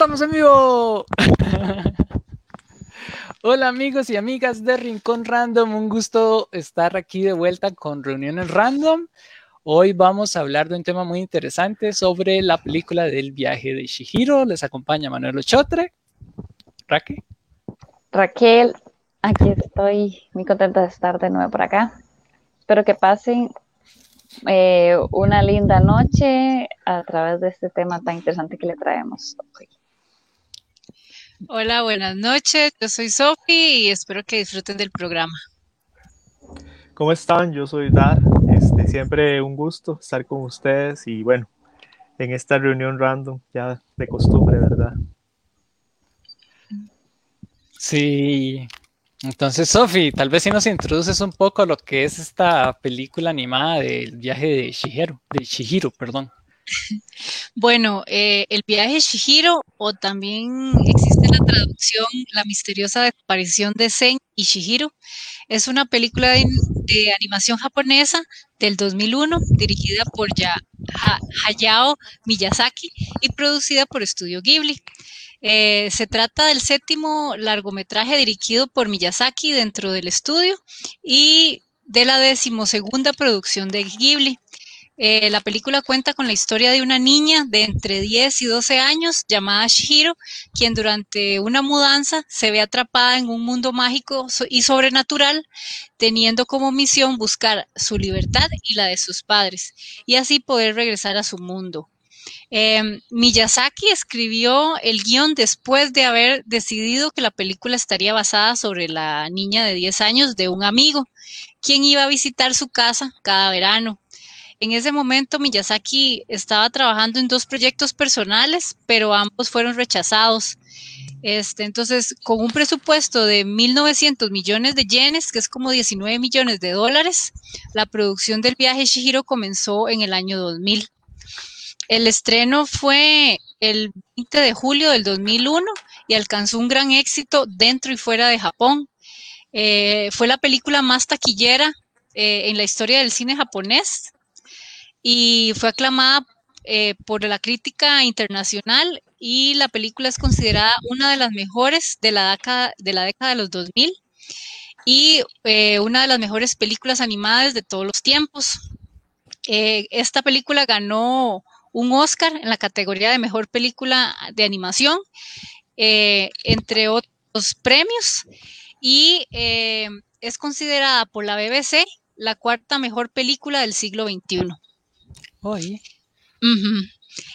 estamos en vivo. Hola amigos y amigas de Rincón Random, un gusto estar aquí de vuelta con Reuniones Random. Hoy vamos a hablar de un tema muy interesante sobre la película del viaje de Shihiro. Les acompaña Manuel Ochotre. Raquel. Raquel, aquí estoy muy contenta de estar de nuevo por acá. Espero que pasen eh, una linda noche a través de este tema tan interesante que le traemos Hola, buenas noches. Yo soy Sofi y espero que disfruten del programa. ¿Cómo están? Yo soy Dad. Este, siempre un gusto estar con ustedes y bueno, en esta reunión random, ya de costumbre, ¿verdad? Sí, entonces, Sofi, tal vez si nos introduces un poco lo que es esta película animada del viaje de Shihiro, de Shihiro, perdón. Bueno, eh, el viaje de Shihiro, o también existe la traducción La misteriosa desaparición de Zen y Shihiro, es una película de, animación japonesa del 2001 dirigida por Hayao Miyazaki y producida por Estudio Ghibli. Eh, se trata del séptimo largometraje dirigido por Miyazaki dentro del estudio y de la decimosegunda producción de Ghibli. Eh, la película cuenta con la historia de una niña de entre 10 y 12 años llamada Shihiro, quien durante una mudanza se ve atrapada en un mundo mágico y sobrenatural, teniendo como misión buscar su libertad y la de sus padres, y así poder regresar a su mundo. Em, Miyazaki escribió el guion después de haber decidido que la película estaría basada sobre la niña de 10 años de un amigo, quien iba a visitar su casa cada verano. En ese momento Miyazaki estaba trabajando en dos proyectos personales, pero ambos fueron rechazados. Este, entonces, con un presupuesto de 1.900 millones de yenes, que es como 19 millones de dólares, la producción del viaje Shihiro comenzó en el año 2000. El estreno fue el 20 de julio del 2001 y alcanzó un gran éxito dentro y fuera de Japón. Eh, fue la película más taquillera eh, en la historia del cine japonés y fue aclamada eh, por la crítica internacional y la película es considerada una de las mejores de la década de, la década de los 2000 y una de las mejores películas animadas de todos los tiempos. esta película ganó un Oscar en la categoría de mejor película de animación, eh, entre otros premios, y eh, es considerada por la BBC la cuarta mejor película del siglo XXI.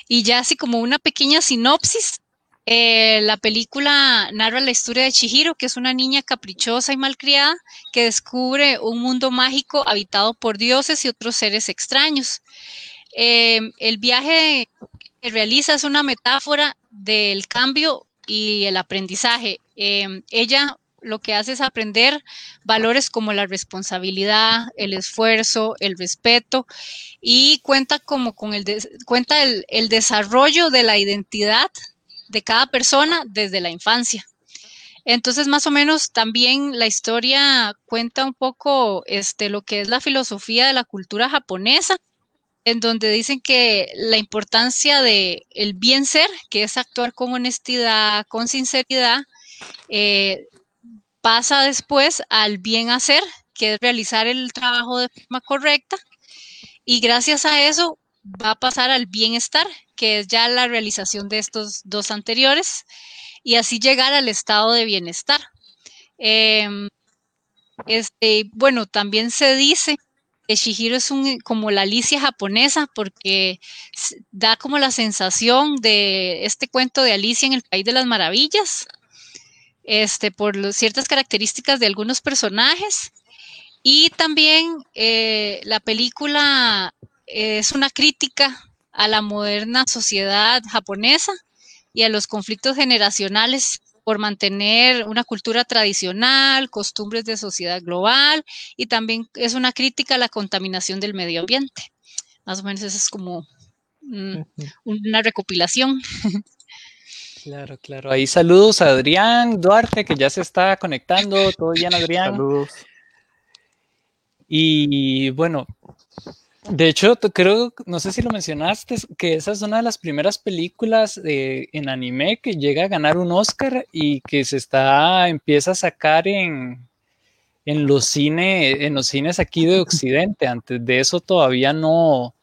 Y ya así como una pequeña sinopsis, eh, la película narra la historia de Chihiro, que es una niña caprichosa y malcriada que descubre un mundo mágico habitado por dioses y otros seres extraños. Eh, el viaje que realiza es una metáfora del cambio y el aprendizaje. Eh, ella lo que hace es aprender valores como la responsabilidad, el esfuerzo, el respeto y cuenta como con el cuenta el, desarrollo de la identidad de cada persona desde la infancia. Entonces, más o menos también la historia cuenta un poco este, lo que es la filosofía de la cultura japonesa en donde dicen que la importancia de el bien ser, que es actuar con honestidad, con sinceridad, eh, pasa después al bien hacer, que es realizar el trabajo de forma correcta, y gracias a eso va a pasar al bienestar, que es ya la realización de estos dos anteriores, y así llegar al estado de bienestar. Em, este, bueno, también se dice Shihiro es un, como la Alicia japonesa porque da como la sensación de este cuento de Alicia en el País de las Maravillas, este, por ciertas características de algunos personajes. Y también eh, la película es una crítica a la moderna sociedad japonesa y a los conflictos generacionales por mantener una cultura tradicional, costumbres de sociedad global y también es una crítica a la contaminación del medio ambiente. Más o menos eso es como una recopilación. Claro, claro. Ahí saludos a Adrián Duarte, que ya se está conectando. Todo bien, Adrián. Saludos. Y bueno, De hecho, creo, no sé si lo mencionaste, que esa es una de las primeras películas en anime que llega a ganar un Oscar y que se está, empieza a sacar en, en los cines, en los cines aquí de Occidente. Antes de eso todavía no,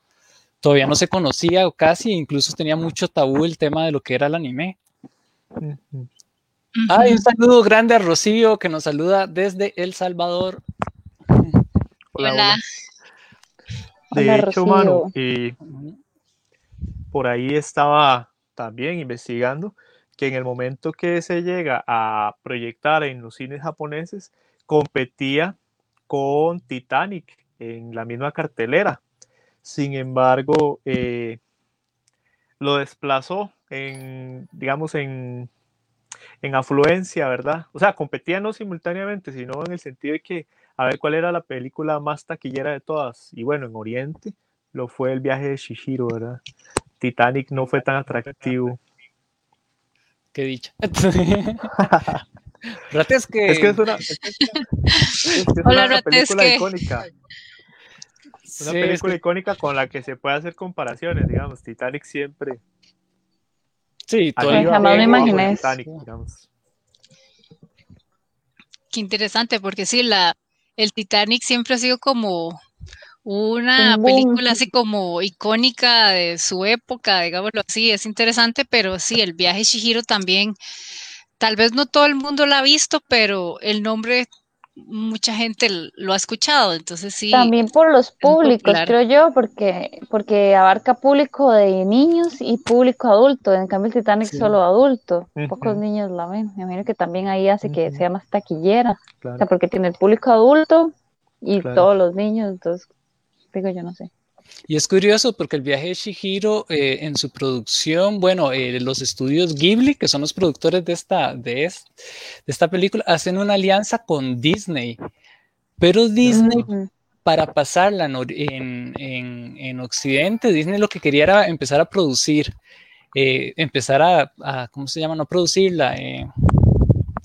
todavía no se conocía o casi, incluso tenía mucho tabú el tema de lo que era el anime. Ay, un saludo grande a Rocío que nos saluda desde El Salvador. Hola. De hecho, mano, y por ahí estaba también investigando que en el momento que se llega a proyectar en los cines japoneses, competía con Titanic en la misma cartelera. Sin embargo, eh, lo desplazó en, digamos, en, en afluencia, ¿verdad? O sea, competían no simultáneamente, sino en el sentido de que a ver cuál era la película más taquillera de todas. Y bueno, en Oriente lo fue el viaje de Shishiro, ¿verdad? Titanic no fue tan atractivo. Qué dicha. es que... Es que es una, es una película icónica. Una película icónica con la que se puede hacer comparaciones, digamos. Titanic siempre. Sí, jamás me imaginé. Qué interesante, porque sí, la, el Titanic siempre ha sido como una película así como icónica de su época, digámoslo así, es interesante, pero sí, el viaje Shihiro también, tal vez no todo el mundo lo ha visto, pero el nombre mucha gente lo ha escuchado, entonces sí. También por los públicos, creo yo, porque, porque abarca público de niños y público adulto, en cambio el Titanic solo adulto, pocos niños la ven, me imagino que también ahí hace que sea más taquillera, o sea, porque tiene el público adulto y todos los niños, entonces, digo yo no sé. Y es curioso porque el viaje de Shihiro eh, en su producción, bueno, eh, los estudios Ghibli, que son los productores de esta, de, esta película, hacen una alianza con Disney. Pero Disney, para pasarla en, en, Occidente, Disney lo que quería era empezar a producir, eh, empezar a, a, ¿cómo se llama? No producirla,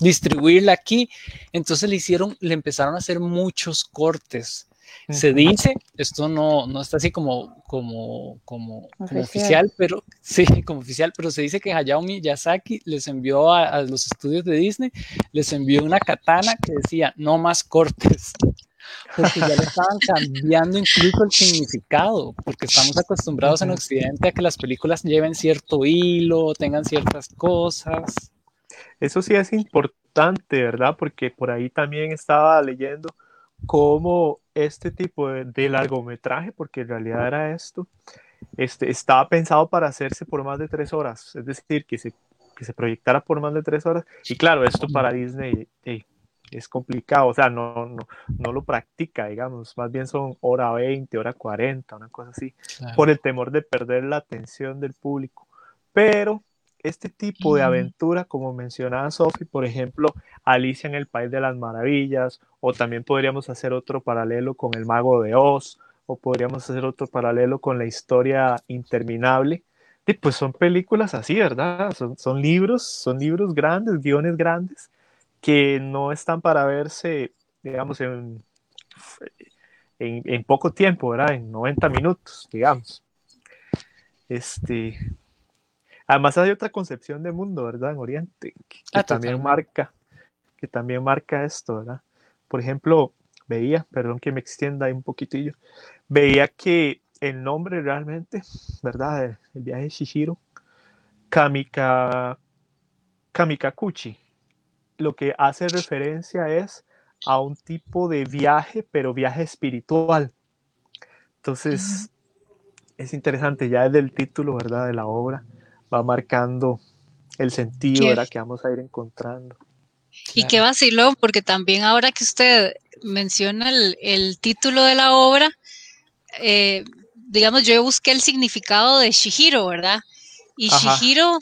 distribuirla aquí. Entonces le hicieron, le empezaron a hacer muchos cortes se dice, esto no, no está así como, como, como, oficial. pero sí, como oficial, pero se dice que Hayao Miyazaki les envió a, los estudios de Disney, les envió una katana que decía no más cortes. Porque ya le estaban cambiando incluso el significado, porque estamos acostumbrados en Occidente a que las películas lleven cierto hilo, tengan ciertas cosas. Eso sí es importante, ¿verdad? Porque por ahí también estaba leyendo cómo este tipo de, largometraje, porque en realidad era esto, este, estaba pensado para hacerse por más de tres horas, es decir, que se, que se proyectara por más de tres horas. Y claro, esto para Disney es complicado, o sea, no, no, no lo practica, digamos, más bien son hora 20, hora 40, una cosa así, por el temor de perder la atención del público. Pero este tipo de aventura, como mencionaba Sophie, por ejemplo, Alicia en el País de las Maravillas, o también podríamos hacer otro paralelo con El Mago de Oz, o podríamos hacer otro paralelo con la historia interminable. Y pues son películas así, ¿verdad? Son, son libros, son libros grandes, guiones grandes, que no están para verse, digamos, en, en, en poco tiempo, ¿verdad? En 90 minutos, digamos. Este, Además hay otra concepción de mundo, ¿verdad? En Oriente, que, ah, también marca, que también marca esto, ¿verdad? Por ejemplo, veía, perdón que me extienda ahí un poquitillo, veía que el nombre realmente, ¿verdad? El, viaje de Shishiro, Kamika, Kamikakuchi, lo que hace referencia es a un tipo de viaje, pero viaje espiritual. Entonces, es interesante ya desde el título, ¿verdad? De la obra va marcando el sentido ¿verdad? que vamos a ir encontrando. Y qué vacilón, porque también ahora que usted menciona el, título de la obra, eh, digamos, yo busqué el significado de Shihiro, ¿verdad? Y Shihiro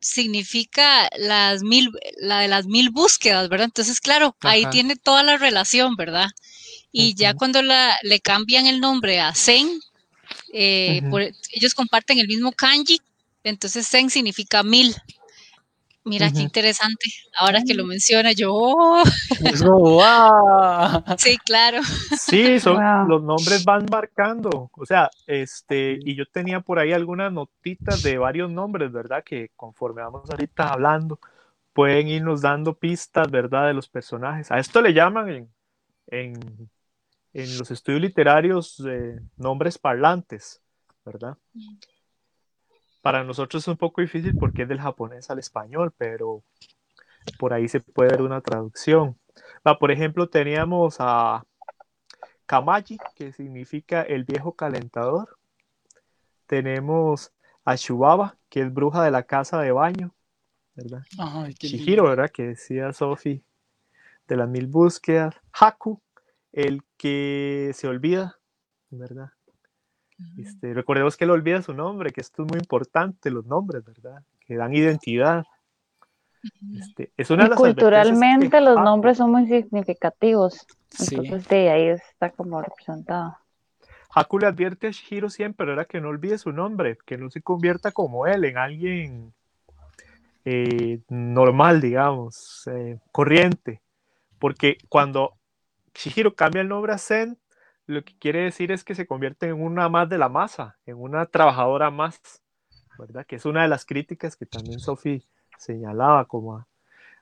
significa las mil, la de las mil búsquedas, ¿verdad? Entonces, claro, ahí tiene toda la relación, ¿verdad? Y ya cuando la, le cambian el nombre a Zen, eh, ellos comparten el mismo kanji, entonces Zen significa mil. Mira, qué interesante. Ahora que lo menciona, yo. oh, sí, claro. Sí, son, Wow. los nombres van marcando. O sea, este, y yo tenía por ahí algunas notitas de varios nombres, ¿verdad? Que conforme vamos ahorita hablando, pueden irnos dando pistas, ¿verdad? De los personajes. A esto le llaman en, en, en los estudios literarios eh, nombres parlantes, ¿verdad? Para nosotros es un poco difícil porque es del japonés al español, pero por ahí se puede ver una traducción. Va, por ejemplo, teníamos a Kamaji, que significa el viejo calentador. Tenemos a Shubaba, que es bruja de la casa de baño, ¿verdad? Ay. Shihiro, ¿verdad? Que decía Sophie, de las mil búsquedas. Haku, el que se olvida, ¿verdad? Este, recordemos que él olvida su nombre, que esto es muy importante, los nombres, ¿verdad? Que dan identidad. Este, es una Y de las culturalmente que los Haku- nombres son muy significativos. Sí. Entonces, de ahí está como representado. Haku le advierte a Shihiro siempre, ¿verdad? Que no olvide su nombre, que no se convierta como él, en alguien eh, normal, digamos, eh, corriente. Porque cuando Shihiro cambia el nombre a Zen, lo que quiere decir es que se convierte en una más de la masa, en una trabajadora más, ¿verdad? Que es una de las críticas que también Sophie señalaba como a-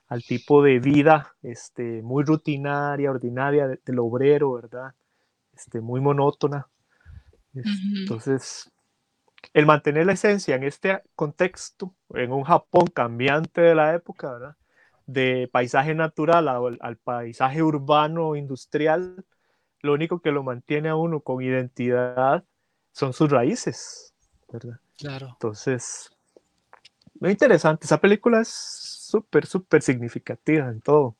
al tipo de vida este, muy rutinaria, ordinaria de- del obrero, ¿verdad? Este, muy monótona. Entonces, el mantener la esencia en este contexto, en un Japón cambiante de la época, ¿verdad? De paisaje natural al, al paisaje urbano industrial, lo único que lo mantiene a uno con identidad son sus raíces, ¿verdad? Claro. Entonces, muy interesante. Esa película es súper, súper significativa en todo.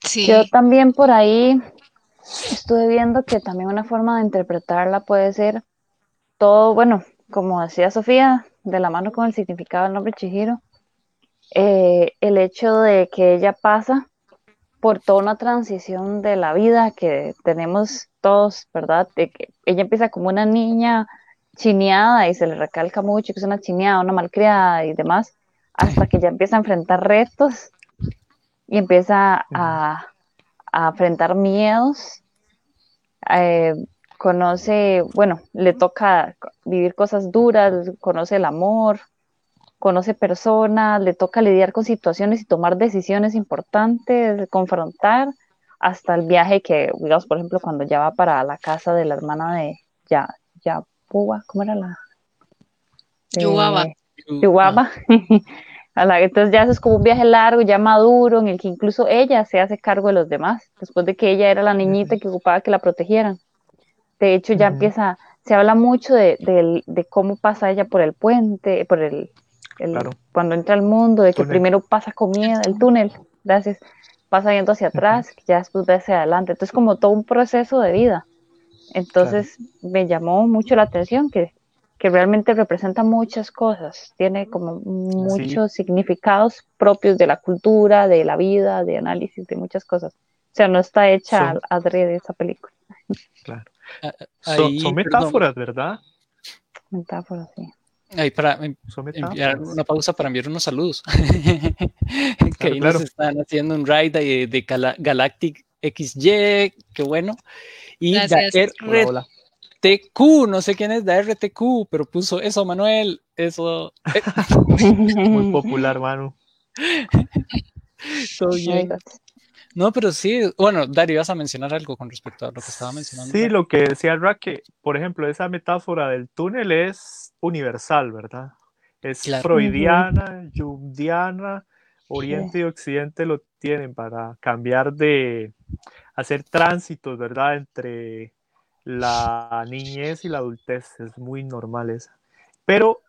Sí. Yo también por ahí estuve viendo que también una forma de interpretarla puede ser todo, bueno, como decía Sofía, de la mano con el significado del nombre Chihiro, eh, el hecho de que ella pasa por toda una transición de la vida que tenemos todos, ¿verdad? De que ella empieza como una niña chineada y se le recalca mucho que es una chineada, una malcriada y demás, hasta que ya empieza a enfrentar retos y empieza a, a enfrentar miedos. eh, conoce, bueno, le toca vivir cosas duras, conoce el amor, conoce personas, le toca lidiar con situaciones y tomar decisiones importantes, confrontar, hasta el viaje que, digamos, por ejemplo, cuando ya va para la casa de la hermana de ya, Yapua, ¿cómo era la? De- Yubaba. Chihuahua. A la- Entonces ya eso es como un viaje largo, ya maduro, en el que incluso ella se hace cargo de los demás, después de que ella era la niñita que ocupaba que la protegieran. De hecho, ya empieza, se habla mucho de, del- de cómo pasa ella por el puente, por el, el- Claro. cuando entra al mundo, de que Túnel. primero pasa con miedo, el túnel, gracias, pasa yendo hacia atrás, ya después ve hacia adelante. Entonces, como todo un proceso de vida. Entonces, me llamó mucho la atención que, que realmente representa muchas cosas, tiene como muchos significados propios de la cultura, de la vida, de análisis, de muchas cosas. O sea, no está hecha Son- adrede esa película, Claro. Son, perdón. metáforas, ¿verdad? metáfora, sí. Ahí para em- enviar una pausa para enviar unos saludos. que ahí claro. nos están haciendo un raid de, de Gala- Galactic XY, qué bueno. Y Gracias. RTQ, no sé quién es de RTQ, pero puso eso, Manuel, eso. eh, Muy popular, Manu. No, pero sí, bueno, Dario, ibas a mencionar algo con respecto a lo que estaba mencionando. Sí, lo que decía Ra, que, por ejemplo, esa metáfora del túnel es universal, ¿verdad? Es Claro. freudiana, jungiana, Oriente y Occidente lo tienen para cambiar de hacer tránsitos, ¿verdad? Entre la niñez y la adultez. Es muy normal esa. Pero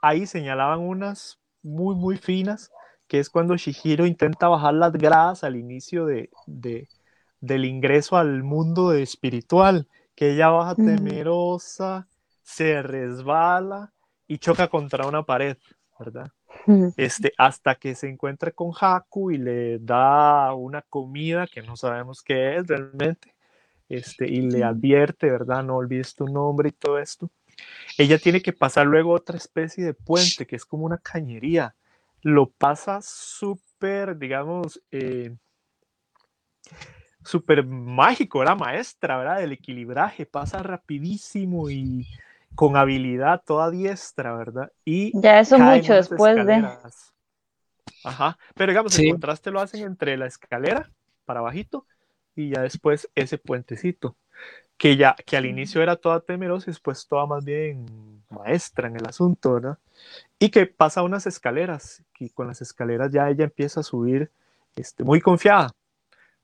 ahí señalaban unas muy, muy finas, que es cuando Shihiro intenta bajar las gradas al inicio de, de- del ingreso al mundo espiritual, que ella baja temerosa, se resbala y choca contra una pared, ¿verdad? Este, hasta que se encuentra con Haku y le da una comida que no sabemos qué es realmente, este, y le advierte, ¿verdad? No olvides tu nombre y todo esto. ella tiene que pasar luego otra especie de puente que es como una cañería. Lo pasa súper, digamos, eh, súper mágico, la maestra, ¿verdad? Del equilibraje, pasa rapidísimo y con habilidad toda diestra, ¿verdad? Y ya eso mucho después de... Ajá, pero digamos, el contraste lo hacen entre la escalera para bajito y ya después ese puentecito, que ya, que al inicio era toda temerosa y después toda más bien maestra en el asunto, ¿verdad? Y que pasa unas escaleras, y con las escaleras ya ella empieza a subir este, muy confiada,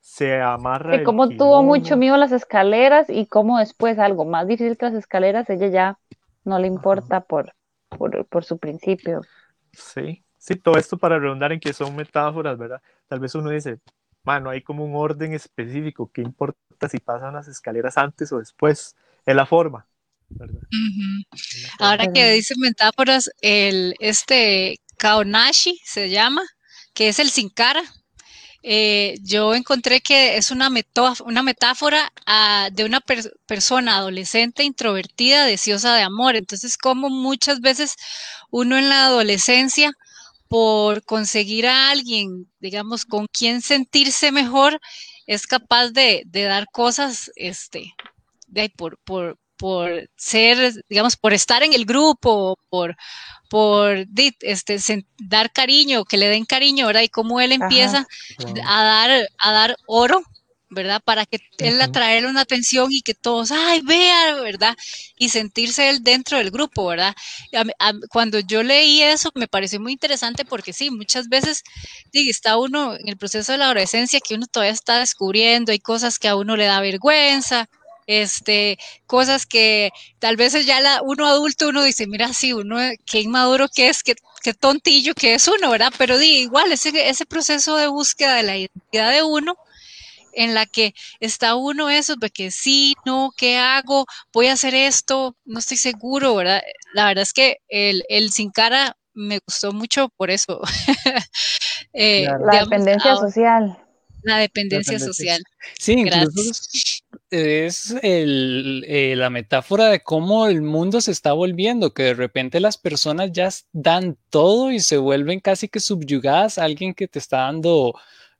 se amarra. Y como tuvo mucho miedo a las escaleras y como después algo más difícil que las escaleras, ella ya no le importa por, por, su principio. Sí, sí, todo esto para redundar en que son metáforas, ¿verdad? Tal vez uno dice, bueno, hay como un orden específico, ¿qué importa si pasan las escaleras antes o después? Es la forma. ¿Verdad? Ahora que dicen metáforas, el, este Kaonashi se llama, que es el sin cara, eh, yo encontré que es una, una metáfora ah, de una persona adolescente introvertida, deseosa de amor. Entonces, como muchas veces uno en la adolescencia, por conseguir a alguien, digamos, con quien sentirse mejor, es capaz de, dar cosas, este, de, por, por, por ser, digamos, por estar en el grupo, por, por este, dar cariño, que le den cariño, ¿verdad? Y cómo él empieza a, dar, a dar oro, ¿verdad? Para que él atraerle una atención y que todos, ay, vea, ¿verdad? Y sentirse él dentro del grupo, ¿verdad? cuando yo leí eso me pareció muy interesante porque sí, muchas veces está uno en el proceso de la adolescencia que uno todavía está descubriendo, hay cosas que a uno le da vergüenza, este, cosas que tal vez ya la, uno adulto uno dice, mira, sí, uno, qué inmaduro que es, qué, qué tontillo que es uno, ¿verdad? Pero di, igual, ese, ese proceso de búsqueda de la identidad de uno, en la que está uno eso, de que sí, no, ¿qué hago? Voy a hacer esto, no estoy seguro, ¿verdad? La verdad es que el, el sin cara me gustó mucho por eso. Eh, la dependencia social. La dependencia, social. Sí, incluso es el, eh, la metáfora de cómo el mundo se está volviendo, que de repente las personas ya dan todo y se vuelven casi que subyugadas a alguien que te está dando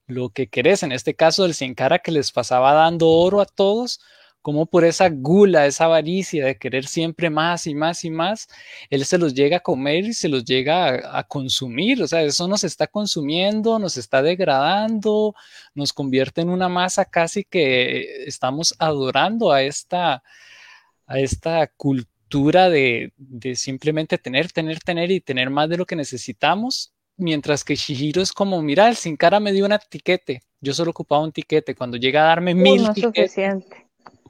lo que querés. En este caso, del Sin Cara que les pasaba dando oro a todos, como por esa gula, esa avaricia de querer siempre más y más y más, él se los llega a comer y se los llega a, consumir, o sea, eso nos está consumiendo, nos está degradando, nos convierte en una masa casi que estamos adorando a esta, a esta cultura de, de simplemente tener, tener, tener y tener más de lo que necesitamos. Mientras que Shihiro es como, mira, el sin cara me dio un tiquete, yo solo ocupaba un tiquete, cuando llega a darme mil no suficiente.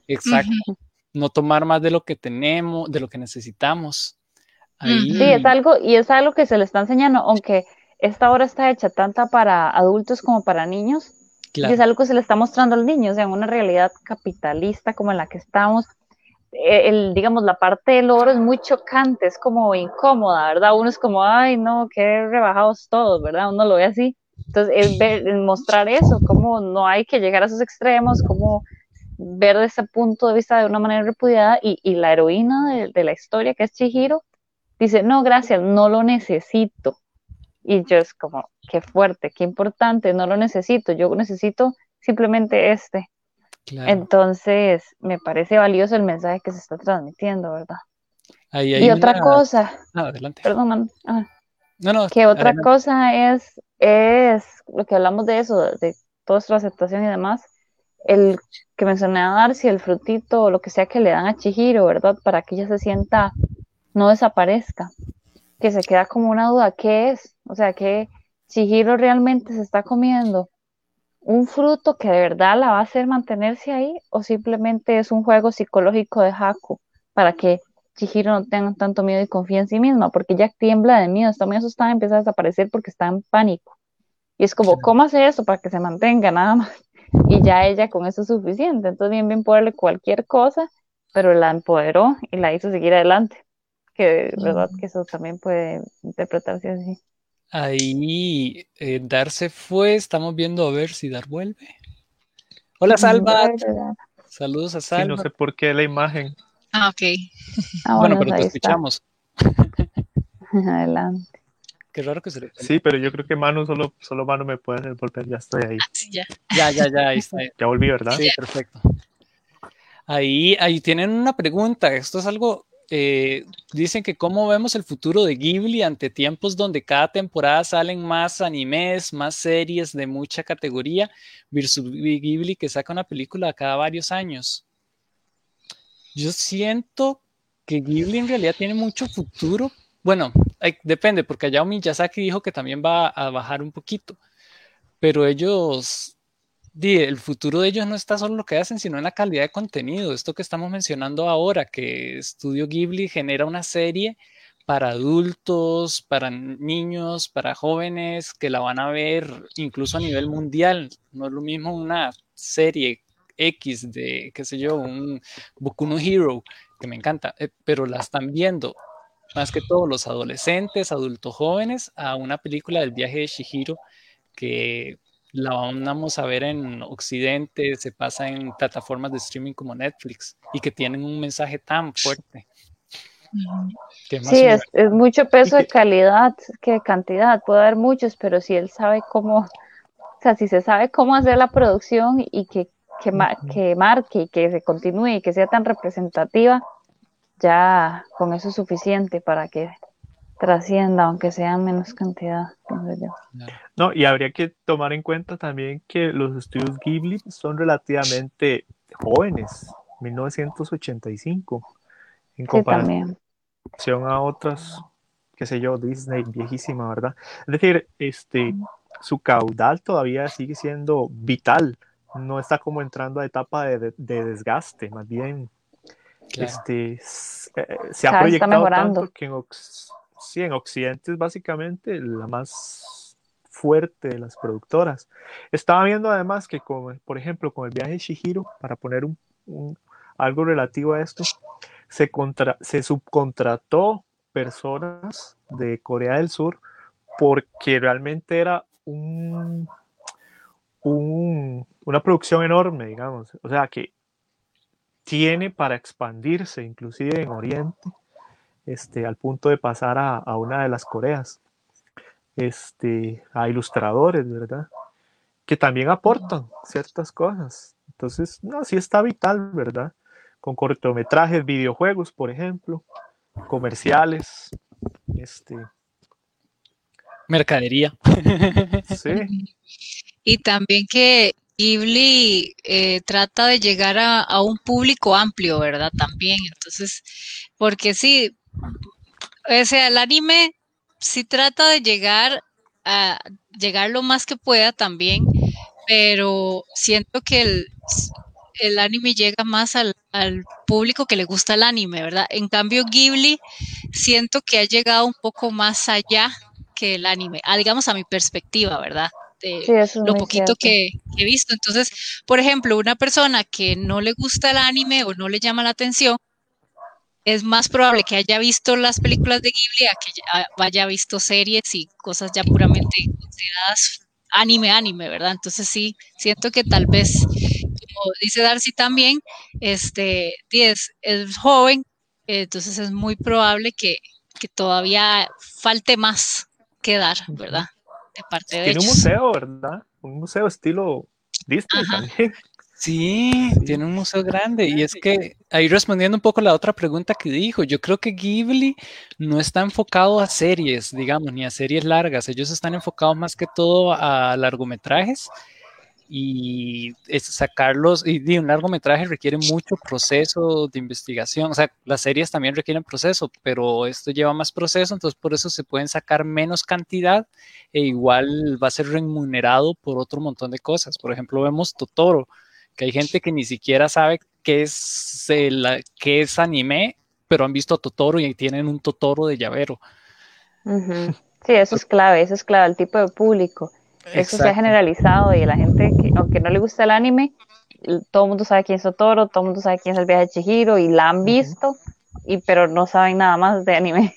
Exacto. No tomar más de lo que tenemos, de lo que necesitamos. Sí, es algo, y es algo que se le está enseñando, aunque esta obra está hecha tanto para adultos como para niños, y es algo que se le está mostrando al niño, o sea, en una realidad capitalista como en la que estamos, e, el, digamos, la parte del oro es muy chocante, es como incómoda, ¿verdad? Uno es como, ay, no, qué rebajados todos, ¿verdad? Uno lo ve así. Entonces, es ver, mostrar eso, cómo no hay que llegar a esos extremos, cómo ver ese punto de vista de una manera repudiada y, y la heroína de, la historia, que es Chihiro, dice, no, gracias, no lo necesito. Y yo es como, qué fuerte, qué importante, no lo necesito, yo necesito simplemente este. Entonces, me parece valioso el mensaje que se está transmitiendo, ¿verdad? y otra cosa, ah, adelante. perdón, ah. no, no, que otra cosa es, es lo que hablamos de eso, de toda su aceptación y demás, el que mencioné a Darcy, el frutito o lo que sea que le dan a Chihiro, ¿verdad? Para que ella se sienta, no desaparezca, que se queda como una duda, ¿qué es? O sea, que Chihiro realmente se está comiendo un fruto que de verdad la va a hacer mantenerse ahí o simplemente es un juego psicológico de Haku para que Chihiro no tenga tanto miedo y confía en sí misma, porque ella tiembla de miedo, está muy asustada, empieza a desaparecer porque está en pánico. Y es como, ¿cómo hace eso para que se mantenga nada más? Y ya ella con eso es suficiente. Entonces, bien, bien poderle cualquier cosa, pero la empoderó y la hizo seguir adelante. Que verdad que eso también puede interpretarse así. Ahí eh, Dar se fue, estamos viendo a ver si Dar vuelve. Hola Salva. Saludos a Salva. no sé por qué la imagen Ah, ok. Ah, Bueno, bueno, pero te ahí está. escuchamos. Adelante. Qué raro que se le... Sí, pero yo creo que Manu solo, solo Manu me puede hacer volver. Ya estoy ahí. Ah, sí, ya. Ya, ya, ya, ahí está. Ya volví, ¿verdad? Sí, perfecto. Ahí, ahí tienen una pregunta. Esto es algo. eh, dicen que cómo vemos el futuro de Ghibli ante tiempos donde cada temporada salen más animes, más series de mucha categoría, versus Ghibli que saca una película cada varios años. Yo siento que Ghibli en realidad tiene mucho futuro. Bueno, depende, porque Hayao Miyazaki dijo que también va a bajar un poquito, pero ellos el futuro de ellos no está solo en lo que hacen, sino en la calidad de contenido. Esto que estamos mencionando ahora, que Studio Ghibli genera una serie para adultos, para niños, para jóvenes, que la van a ver incluso a nivel mundial. No es lo mismo una serie X de, qué sé yo, un Boku no Hero, que me encanta, eh, pero la están viendo más que todo los adolescentes, adultos jóvenes, a una película del viaje de Shihiro que la vamos a ver en Occidente, se pasa en plataformas de streaming como Netflix y que tienen un mensaje tan fuerte. Sí, es, mucho peso de calidad que de cantidad. Puede haber muchos, pero si él sabe cómo, o sea, si se sabe cómo hacer la producción y que, que marque y que se continúe y que sea tan representativa, ya con eso es suficiente para que trascienda, aunque sea en menos cantidad, pienso yo. Claro. No, y habría que tomar en cuenta también que los estudios Ghibli son relativamente jóvenes, 1985, en comparación a otras, qué sé yo, Disney viejísima, ¿verdad? Es decir, este, su caudal todavía sigue siendo vital, no está como entrando a etapa de, de- de desgaste, más bien Claro. este, s- eh, se ha vez está proyectado tanto que en, sí, en Occidente es básicamente la más fuerte de las productoras. Estaba viendo además que, con, por ejemplo, con el viaje de Shihiro, para poner un, un- algo relativo a esto, se, contra- se subcontrató personas de Corea del Sur porque realmente era un, un- una producción enorme, digamos. O sea, que tiene para expandirse, inclusive en Oriente, este, al punto de pasar a, a una de las Coreas, este, a ilustradores, ¿verdad? Que también aportan ciertas cosas. Entonces, no, sí está vital, ¿verdad? Con cortometrajes, videojuegos, por ejemplo, comerciales, este, Mercadería. sí, Y también que Ghibli eh, trata de llegar a, un público amplio, ¿verdad? También, entonces, porque sí, o sea, el anime sí trata de llegar a llegar lo más que pueda también, pero siento que el, el anime llega más al, al público que le gusta el anime, ¿verdad? En cambio, Ghibli siento que ha llegado un poco más allá que el anime, ah, digamos a mi perspectiva, ¿verdad? De Sí, es lo poquito que, que he visto. Entonces, por ejemplo, una persona que no le gusta el anime o no le llama la atención, es más probable que haya visto las películas de Ghibli a que ya haya visto series y cosas ya puramente consideradas anime, anime, ¿verdad? Entonces sí, siento que tal vez, como dice Darcy también, este, es, es joven, eh, entonces es muy probable que, que todavía falte más que dar, ¿verdad? De parte de tiene un museo, ¿verdad? Un museo estilo Disney Ajá. también. Sí, Sí. tiene un museo grande y es que ahí respondiendo un poco la otra pregunta que dijo, yo creo que Ghibli no está enfocado a series, digamos, ni a series largas, ellos están enfocados más que todo a largometrajes y sacarlos, y, y un largometraje requiere mucho proceso de investigación, o sea, las series también requieren proceso, pero esto lleva más proceso, entonces por eso se pueden sacar menos cantidad e igual va a ser remunerado por otro montón de cosas. Por ejemplo, vemos Totoro, que hay gente que ni siquiera sabe qué es, el, qué es anime, pero han visto a Totoro y tienen un Totoro de llavero. Sí, eso es clave, eso es clave, el tipo de público. Eso se ha generalizado y la gente, que, aunque no le gusta el anime, todo el mundo sabe quién es Totoro, todo el mundo sabe quién es el viaje de Chihiro y la han visto, y, pero no saben nada más de anime.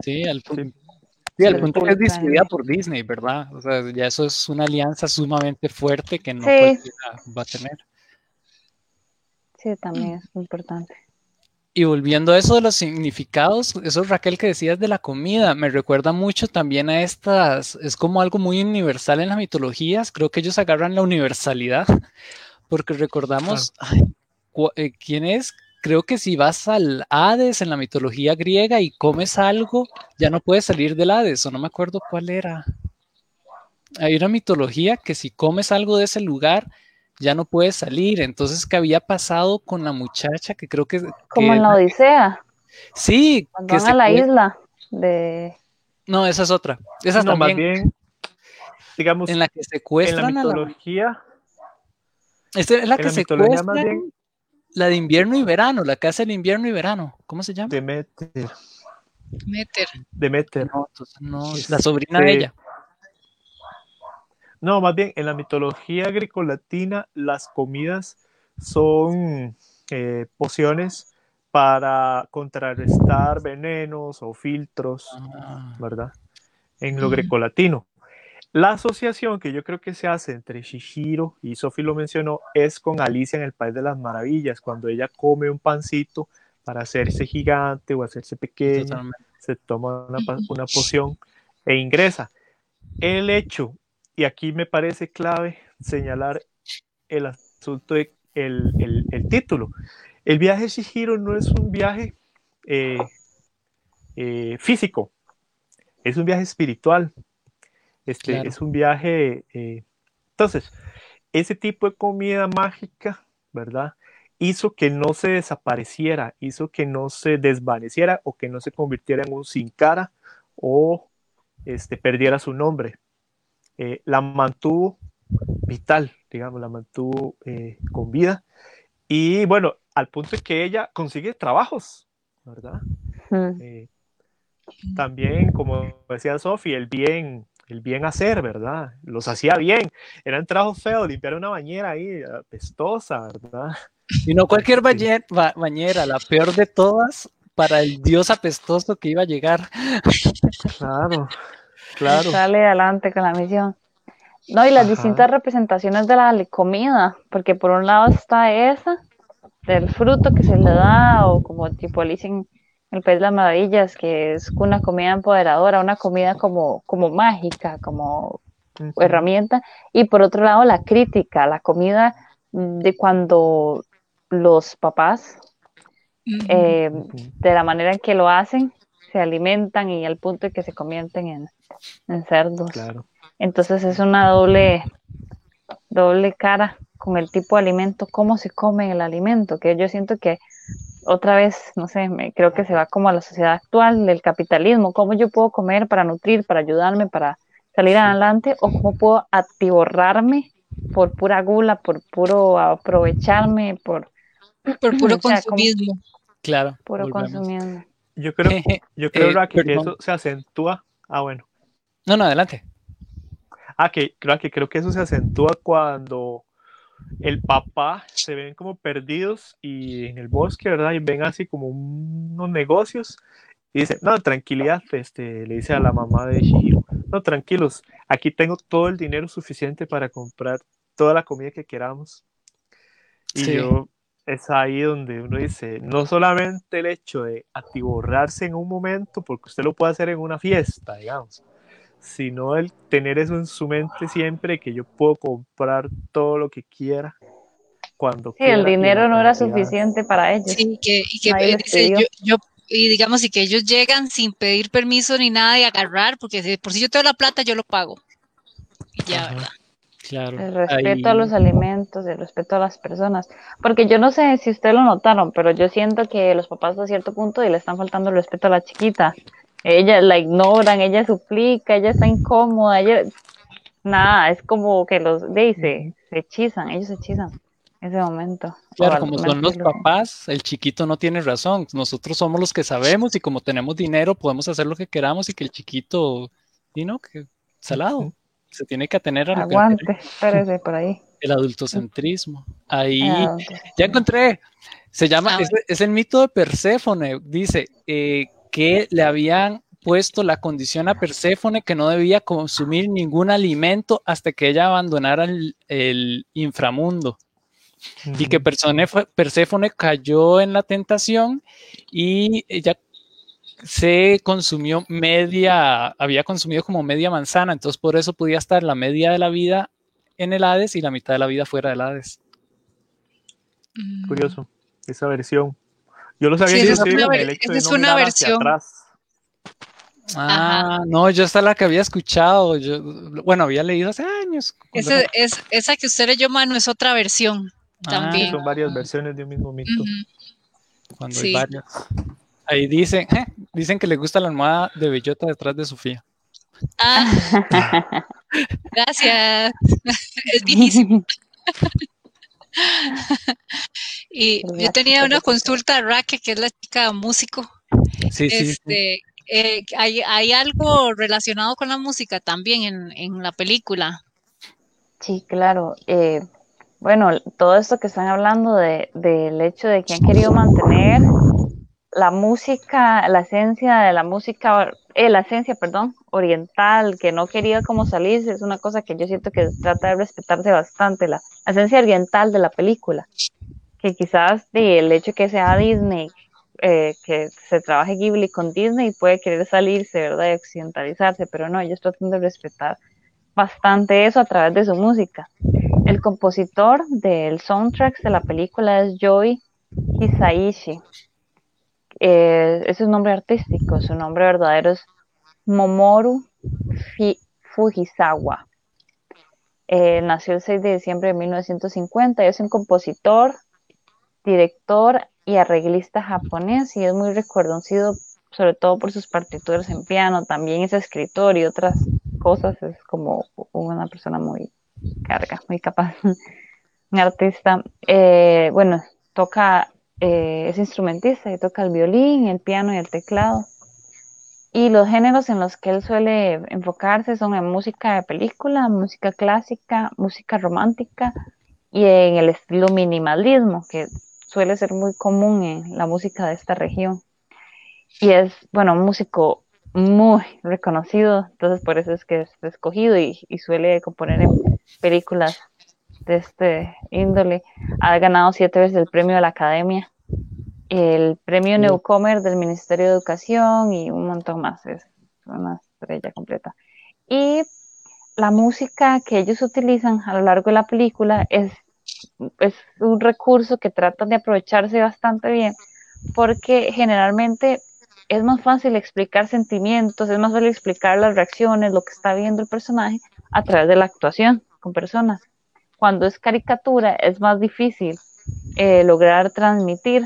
Sí, al, pu- Sí. sí, al punto que es distribuida por Disney, ¿verdad? O sea, ya eso es una alianza sumamente fuerte que no Sí. cualquiera va a tener. Sí, también es importante. Y volviendo a eso de los significados, eso Raquel que decías de la comida, me recuerda mucho también a estas, es como algo muy universal en las mitologías, creo que ellos agarran la universalidad, porque recordamos, ay, cu- eh, ¿quién es? Creo que si vas al Hades en la mitología griega y comes algo, ya no puedes salir del Hades, o no me acuerdo cuál era. Hay una mitología que si comes algo de ese lugar, ya no puedes salir. Entonces, ¿qué había pasado con la muchacha que creo que... Como que- en la Odisea, Sí, cuando que van a la isla de... No, esa es otra. Esa No, más también, bien, digamos, en la que en la secuestran a la... mitología, Esta es la en que la mitología más secuestran bien la de invierno y verano, la casa del invierno y verano. ¿Cómo se llama? Demeter, Meter. Demeter. No, entonces no, la sobrina de ella. No, más bien, en la mitología greco-latina, las comidas son eh, pociones para contrarrestar venenos o filtros, Ah, ¿verdad? En lo grecolatino. La asociación que yo creo que se hace entre Shihiro, y Sophie lo mencionó, es con Alicia en el País de las Maravillas, cuando ella come un pancito para hacerse gigante o hacerse pequeña, se toma una, una poción e ingresa. El hecho, y aquí me parece clave señalar el asunto de el, el- el título. El viaje Shihiro no es un viaje eh, eh, físico, es un viaje espiritual. Este, Claro. Es un viaje. eh, entonces, ese tipo de comida mágica, ¿verdad? Hizo que no se desapareciera, hizo que no se desvaneciera o que no se convirtiera en un sin cara o este, perdiera su nombre. Eh, la mantuvo vital, digamos, la mantuvo eh, con vida. Y bueno, al punto de que ella consigue trabajos, ¿verdad? Mm, Eh, también, como decía Sofi, el bien, el bien hacer, ¿verdad? Los hacía bien. Eran trabajos feos, limpiar una bañera ahí, apestosa, ¿verdad? Y no cualquier bañe- ba- bañera, la peor de todas para el dios apestoso que iba a llegar. Claro, claro. Sale adelante con la misión. No, y las Ajá. distintas representaciones de la comida, porque por un lado está esa, del fruto que se le da, o como tipo Alicia en el País de las Maravillas, que es una comida empoderadora, una comida como, como mágica, como herramienta, y por otro lado la crítica, la comida de cuando los papás, eh, de la manera en que lo hacen, se alimentan y al punto de que se convierten en, en cerdos. Claro. Entonces es una doble, doble cara con el tipo de alimento, cómo se come el alimento, que yo siento que otra vez, no sé, me, creo que se va como a la sociedad actual del capitalismo, cómo yo puedo comer para nutrir, para ayudarme, para salir adelante, o cómo puedo atiborrarme por pura gula, por puro aprovecharme, por Por puro o sea, como- consumismo. Claro. puro volvemos. consumismo. Yo creo, yo creo Eh, que eso se acentúa. Ah, bueno. No, no, adelante. Ah, que creo que creo que eso se acentúa cuando el papá se ven como perdidos y en el bosque, ¿verdad? Y ven así como unos negocios y dice, no, tranquilidad, este, le dice a la mamá de Shihiro, no, tranquilos, aquí tengo todo el dinero suficiente para comprar toda la comida que queramos. Y Sí. yo, es ahí donde uno dice, no solamente el hecho de atiborrarse en un momento, porque usted lo puede hacer en una fiesta, digamos, sino el tener eso en su mente siempre, que yo puedo comprar todo lo que quiera, cuando Sí, quiera. el dinero no era suficiente para ellos. Sí, que, y que Nadie les dice, pidió. yo, yo- y digamos, y que ellos llegan sin pedir permiso ni nada de agarrar, porque si- por si yo tengo la plata, yo lo pago. Y ya, Ajá. ¿verdad? Claro. El respeto a los alimentos, el respeto a las personas. Porque yo no sé si ustedes lo notaron, pero yo siento que los papás a cierto punto y le están faltando el respeto a la chiquita. Ella la ignoran, ella suplica, ella está incómoda, ella... Nada, es como que los dice, se hechizan, ellos se hechizan en ese momento. Claro, como son los lo- papás, el chiquito no tiene razón. Nosotros somos los que sabemos y como tenemos dinero podemos hacer lo que queramos y que el chiquito, y no, que salado. Se tiene que atener a lo que Aguante, espérese por ahí. el adultocentrismo. Ahí Ah, ya encontré. Se llama, Ah, es, es el mito de Perséfone. Dice eh, que le habían puesto la condición a Perséfone que no debía consumir ningún alimento hasta que ella abandonara el, el inframundo. y que Perséfone cayó en la tentación y ella se consumió media, había consumido como media manzana, entonces por eso podía estar la media de la vida en el Hades y la mitad de la vida fuera del Hades. Curioso, esa versión. Yo lo sabía sí, es una, es una versión. Ah, no, yo esta la que había escuchado, yo, bueno, había leído hace años. Esa, es, esa que usted leyó, mano, es otra versión ah, también. Son varias versiones de un mismo mito. Cuando hay varias. Ahí dicen, eh, dicen que le gusta la almohada de bellota detrás de Sofía. Ah, gracias. es difícil. y yo tenía una consulta a Raque, que es la chica músico. Sí, sí, este, eh, hay, algo relacionado con la música también en, la película. Sí, claro. Eh, bueno, todo esto que están hablando de, del hecho de que han querido mantener la música, la esencia de la música, eh, la esencia, perdón, oriental, que no quería como salirse, es una cosa que yo siento que trata de respetarse bastante, la, esencia oriental de la película, que quizás de el hecho que sea Disney, eh, que se trabaje Ghibli con Disney puede querer salirse, ¿verdad? Y occidentalizarse, pero no, ellos tratan de respetar bastante eso a través de su música. El compositor del soundtrack de la película es Joy Hisaishi. Eh, es un nombre artístico, su nombre verdadero es Momoru Fujisawa. Eh, nació el 6 de diciembre de 1950 y es un compositor, director y arreglista japonés y es muy reconocido sobre todo por sus partituras en piano, también es escritor y otras cosas, es como una persona muy carga, muy capaz, un artista. Eh, bueno, toca, eh, es instrumentista y toca el violín, el piano y el teclado. Y los géneros en los que él suele enfocarse son en música de película, música clásica, música romántica y en el estilo minimalismo, que suele ser muy común en la música de esta región. Y es, bueno, un músico muy reconocido, entonces por eso es que es escogido y, suele componer en películas de este índole. Ha ganado siete veces el premio de la Academia, el premio Newcomer del Ministerio de Educación y un montón más. Es una estrella completa. Y la música que ellos utilizan a lo largo de la película es es un recurso que tratan de aprovecharse bastante bien porque generalmente es más fácil explicar sentimientos, es más fácil explicar las reacciones, lo que está viendo el personaje a través de la actuación con personas. Cuando es caricatura es más difícil eh, lograr transmitir.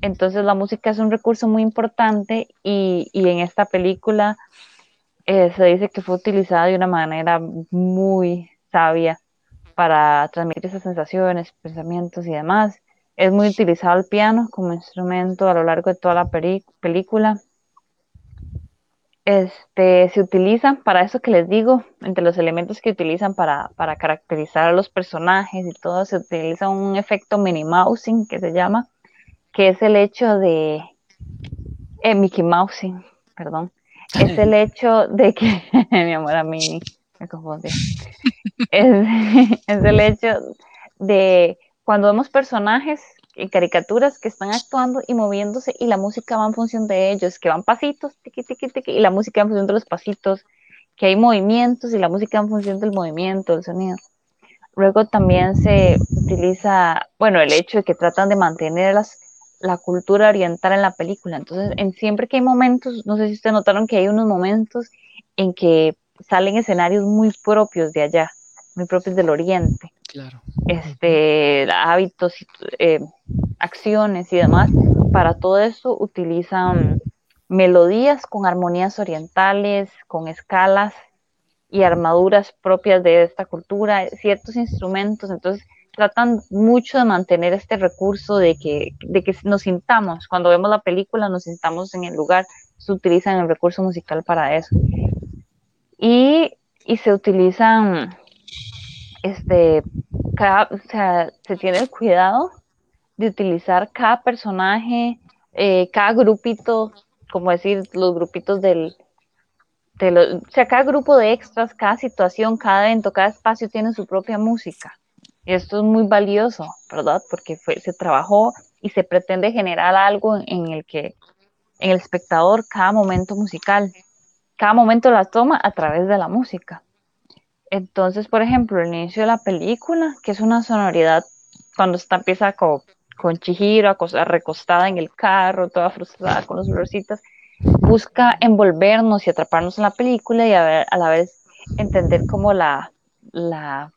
Entonces la música es un recurso muy importante y, en esta película eh, se dice que fue utilizada de una manera muy sabia para transmitir esas sensaciones, pensamientos y demás. Es muy utilizado el piano como instrumento a lo largo de toda la película. Este, se utiliza para eso que les digo, entre los elementos que utilizan para, caracterizar a los personajes y todo, se utiliza un efecto mini mousing que se llama, que es el hecho de eh, Mickey Mousing, perdón, es el hecho de que mi amor a mí me confundí. Es, el hecho de cuando vemos personajes en caricaturas que están actuando y moviéndose y la música va en función de ellos, que van pasitos, tiqui, tiqui, tiqui, y la música va en función de los pasitos, que hay movimientos y la música va en función del movimiento, del sonido. Luego también se utiliza, bueno, el hecho de que tratan de mantener las, la cultura oriental en la película. Entonces, en siempre que hay momentos, no sé si ustedes notaron que hay unos momentos en que salen escenarios muy propios de allá muy propios del Oriente. Claro. Este, hábitos, eh, acciones y demás. Para todo eso utilizan melodías con armonías orientales, con escalas y armaduras propias de esta cultura, ciertos instrumentos. Entonces, tratan mucho de mantener este recurso de que, de que nos sintamos, cuando vemos la película, nos sintamos en el lugar, se utilizan el recurso musical para eso. Y, y se utilizan este, cada, o sea, se tiene el cuidado de utilizar cada personaje, eh, cada grupito, como decir, los grupitos del, de o sea, cada grupo de extras, cada situación, cada evento, cada espacio tiene su propia música. Y esto es muy valioso, ¿verdad? Porque fue, se trabajó y se pretende generar algo en el que en el espectador cada momento musical, cada momento la toma a través de la música. Entonces, por ejemplo, el inicio de la película, que es una sonoridad cuando está empieza con, con Chihiro recostada en el carro, toda frustrada con los florcitas, busca envolvernos y atraparnos en la película y a, a la vez entender como la, la,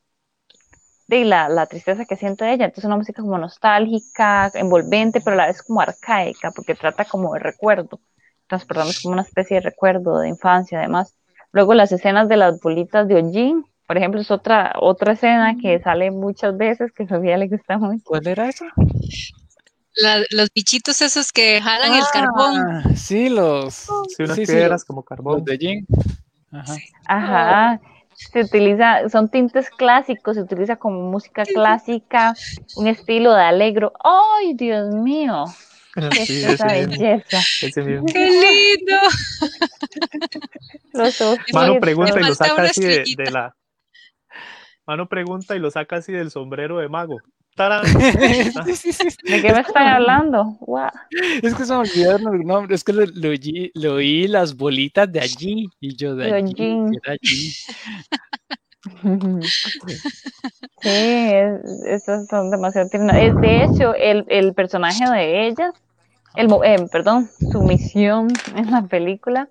la, tristeza que siente ella. Entonces una música como nostálgica, envolvente, pero a la vez como arcaica, porque trata como de recuerdo. Transportamos como una especie de recuerdo de infancia, además. Luego las escenas de las bolitas de Ojin, por ejemplo, es otra, otra escena que sale muchas veces, que a Sofía le gusta mucho. ¿Cuál era esa? los bichitos esos que jalan el carbón. Ah, Sí, los. Sí, unas sí, piedras como carbón. Los de Jin. Ajá. Ajá. Se utiliza, son tintes clásicos, se utiliza como música clásica, un estilo de alegro. ¡Ay, Dios mío! ¡Qué Sí, es esa belleza! ese mismo. ¡Qué lindo! Los Mano ojitos. pregunta y lo saca así de, la. Mano pregunta y lo saca así del sombrero de mago. ¡Tarán! Sí, sí, sí. ¿De qué me están hablando? Es que se me olvidaron el nombre. Es que lo, lo oí, las bolitas de allí. Y yo de allí. Sí, es- esas son demasiado tiernas. Es, de hecho, el, el personaje de ellas, el, eh, perdón, su misión en la película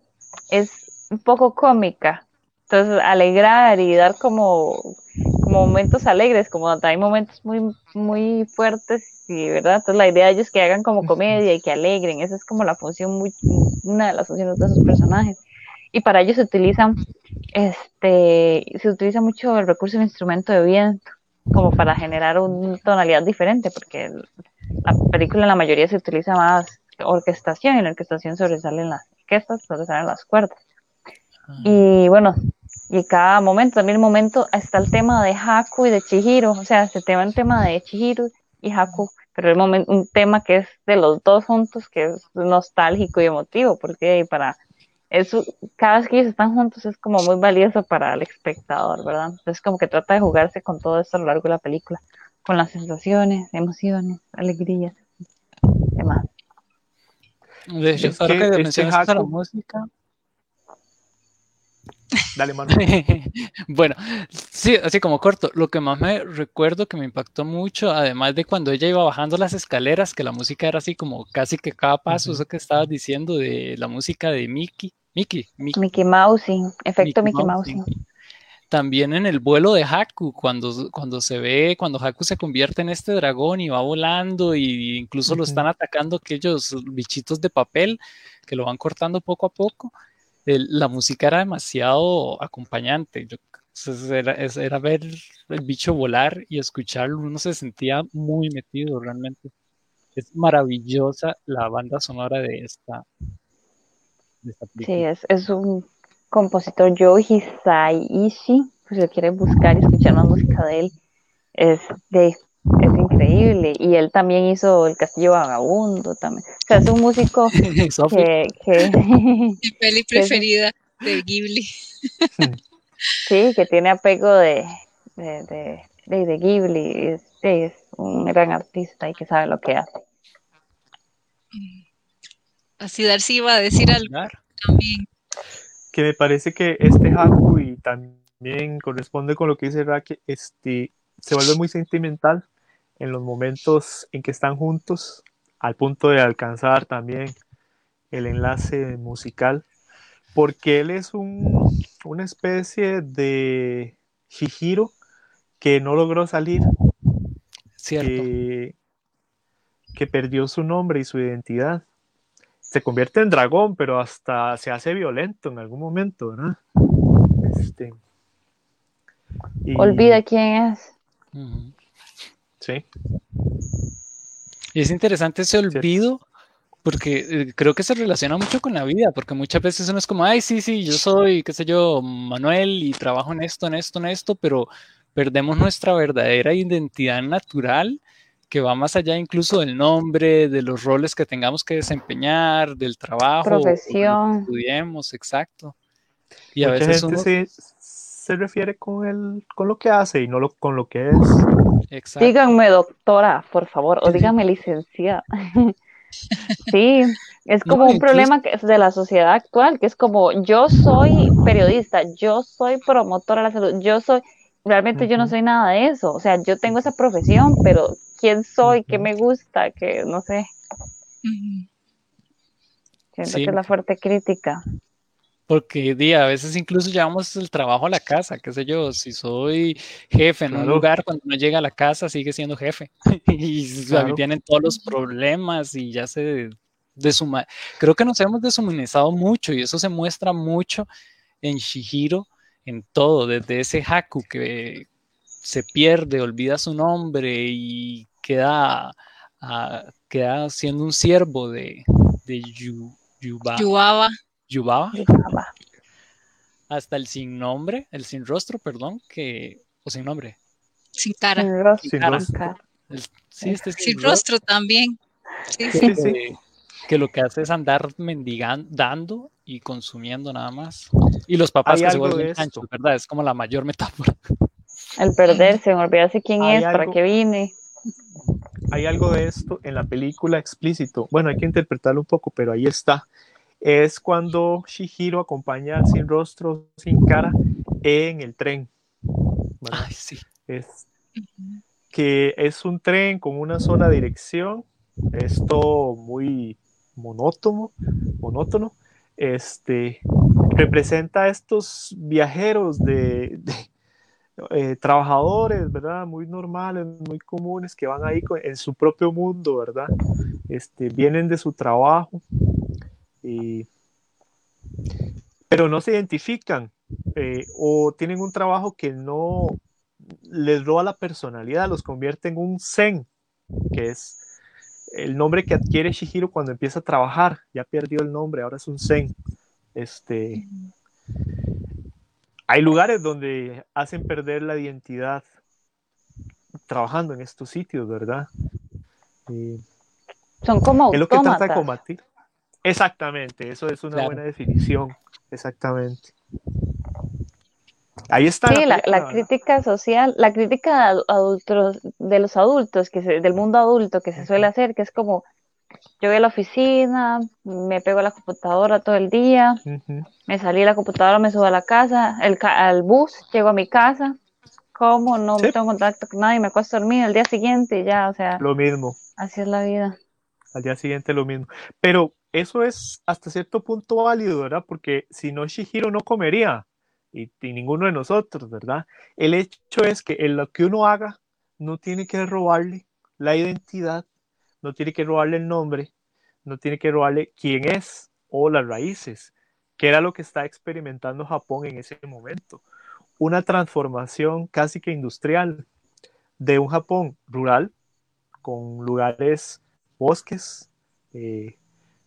es un poco cómica. Entonces, alegrar y dar como, como momentos alegres, como hay momentos muy, muy fuertes, y verdad. Entonces, la idea de ellos es que hagan como comedia y que alegren. Esa es como la función, muy, una de las funciones de esos personajes. Y para ello se utilizan, este, se utiliza mucho el recurso del instrumento de viento, como para generar una tonalidad diferente, porque la película en la mayoría se utiliza más orquestación, y en la orquestación sobresalen las orquestas, sobresalen las cuerdas. Y bueno, y cada momento, también el momento, está el tema de Haku y de Chihiro, o sea, se tema el tema de Chihiro y Haku, pero el momento, un tema que es de los dos juntos, que es nostálgico y emotivo, porque para eso, cada vez que ellos están juntos es como muy valioso para el espectador, ¿verdad? Entonces como que trata de jugarse con todo esto a lo largo de la película, con las sensaciones, emociones, alegrías, demás. De hecho, Es que que, este de la música. Dale, mano. bueno, sí, así como corto, lo que más me recuerdo que me impactó mucho, además de cuando ella iba bajando las escaleras, que la música era así como casi que cada paso, eso que estabas diciendo de la música de Mickey, Mickey, Mickey, Mickey Mousing, efecto Mickey Mickey Mouse, Mousing. sí. También en el vuelo de Haku, cuando, cuando se ve, cuando Haku se convierte en este dragón y va volando, y incluso lo están atacando aquellos bichitos de papel que lo van cortando poco a poco. El- la música era demasiado acompañante. Yo, era, ver el bicho volar y escucharlo, uno se sentía muy metido realmente. Es maravillosa la banda sonora de esta, de esta Sí, es, es un compositor Joe Hisaishi, pues si lo quieren buscar y escuchar más música de él, es, de, increíble. Y él también hizo El Castillo Vagabundo también. O sea, es un músico que, que Mi peli Que preferida de Ghibli. sí, que tiene apego de, de, de, de, de Ghibli. Es, es un gran artista y que sabe lo que hace. Así Darcy iba a decir algo también. que me parece que este Haku y también corresponde con lo que dice Raque, este, se vuelve muy sentimental en los momentos en que están juntos, al punto de alcanzar también el enlace musical, porque él es un, una especie de Shihiro que no logró salir, Cierto. que, que perdió su nombre y su identidad. Se convierte en dragón, pero hasta se hace violento en algún momento, ¿verdad? Este, y- Olvida quién es. Sí, Y es interesante ese olvido porque eh, creo que se relaciona mucho con la vida, porque muchas veces uno es como, ay, sí, sí, yo soy, qué sé yo, Manuel y trabajo en esto, en esto, en esto, pero perdemos nuestra verdadera identidad natural que va más allá incluso del nombre, de los roles que tengamos que desempeñar, del trabajo, que Profesión. estudiemos, exacto. Y a mucha veces gente uno... se, se refiere con, el, con lo que hace y no lo, con lo que es. Exacto. Díganme doctora, por favor, o díganme licenciada. sí, es como un problema que es de la sociedad actual, que es como yo soy periodista, yo soy promotora de la salud, yo soy, realmente yo no soy nada de eso, o sea, yo tengo esa profesión, pero ¿quién soy? ¿Qué me gusta? Que no sé. Siento que es la fuerte crítica. Porque día, a veces incluso llevamos el trabajo a la casa, qué sé yo, si soy jefe en un lugar, cuando uno llega a la casa sigue siendo jefe. y vienen todos los problemas y ya se desuma... Creo que nos hemos deshumanizado mucho y eso se muestra mucho en Shihiro, en todo, desde ese Haku que se pierde, olvida su nombre y queda, uh, queda siendo un siervo de, de Yu, Yubaba. Yubaba. Hasta el sin nombre, el sin rostro, perdón, que, o sin nombre. Sin cara. Sin rostro. sí, este sin, rostro, también. Sí, sí. sí que lo que hace es andar mendigando, dando y consumiendo nada más. Y los papás que se vuelven anchos, ¿verdad? Es como la mayor metáfora. El perderse, olvidarse quién es, para qué vine. Hay algo de esto en la película explícito. Bueno, hay que interpretarlo un poco, pero ahí está. Es cuando Shihiro acompaña al sin rostro, sin cara, en el tren. Ay, sí. Es que es un tren con una sola dirección. Esto muy monótono, monótono, este, representa a estos viajeros de, eh, trabajadores, ¿verdad? Muy normales, muy comunes, que van ahí en su propio mundo, ¿verdad? Este, vienen de su trabajo, pero no se identifican eh, o tienen un trabajo que no les roba la personalidad, los convierte en un zen, que es el nombre que adquiere Shihiro cuando empieza a trabajar. Ya perdió el nombre, ahora es un Zen. Este, hay lugares donde hacen perder la identidad trabajando en estos sitios, ¿verdad? Son como Es lo que trata de combatir. Exactamente, eso es una buena definición. Exactamente. Ahí está. Sí, la, crítica social, la crítica de, adultos, de los adultos, que del mundo adulto que se suele hacer, que es como, yo voy a la oficina, me pego a la computadora todo el día, me salí de la computadora, me subo a la casa, el, al bus, llego a mi casa, como no tengo contacto con nadie, me acuesto dormir el día siguiente y ya, o sea. Lo mismo. Así es la vida. Al día siguiente lo mismo. Pero eso es hasta cierto punto válido, ¿verdad? Porque si no, Shihiro no comería y, ninguno de nosotros, ¿verdad? El hecho es que en lo que uno haga no tiene que robarle la identidad, no tiene que robarle el nombre, no tiene que robarle quién es o las raíces, que era lo que está experimentando Japón en ese momento. Una transformación casi que industrial de un Japón rural, con lugares, bosques, eh,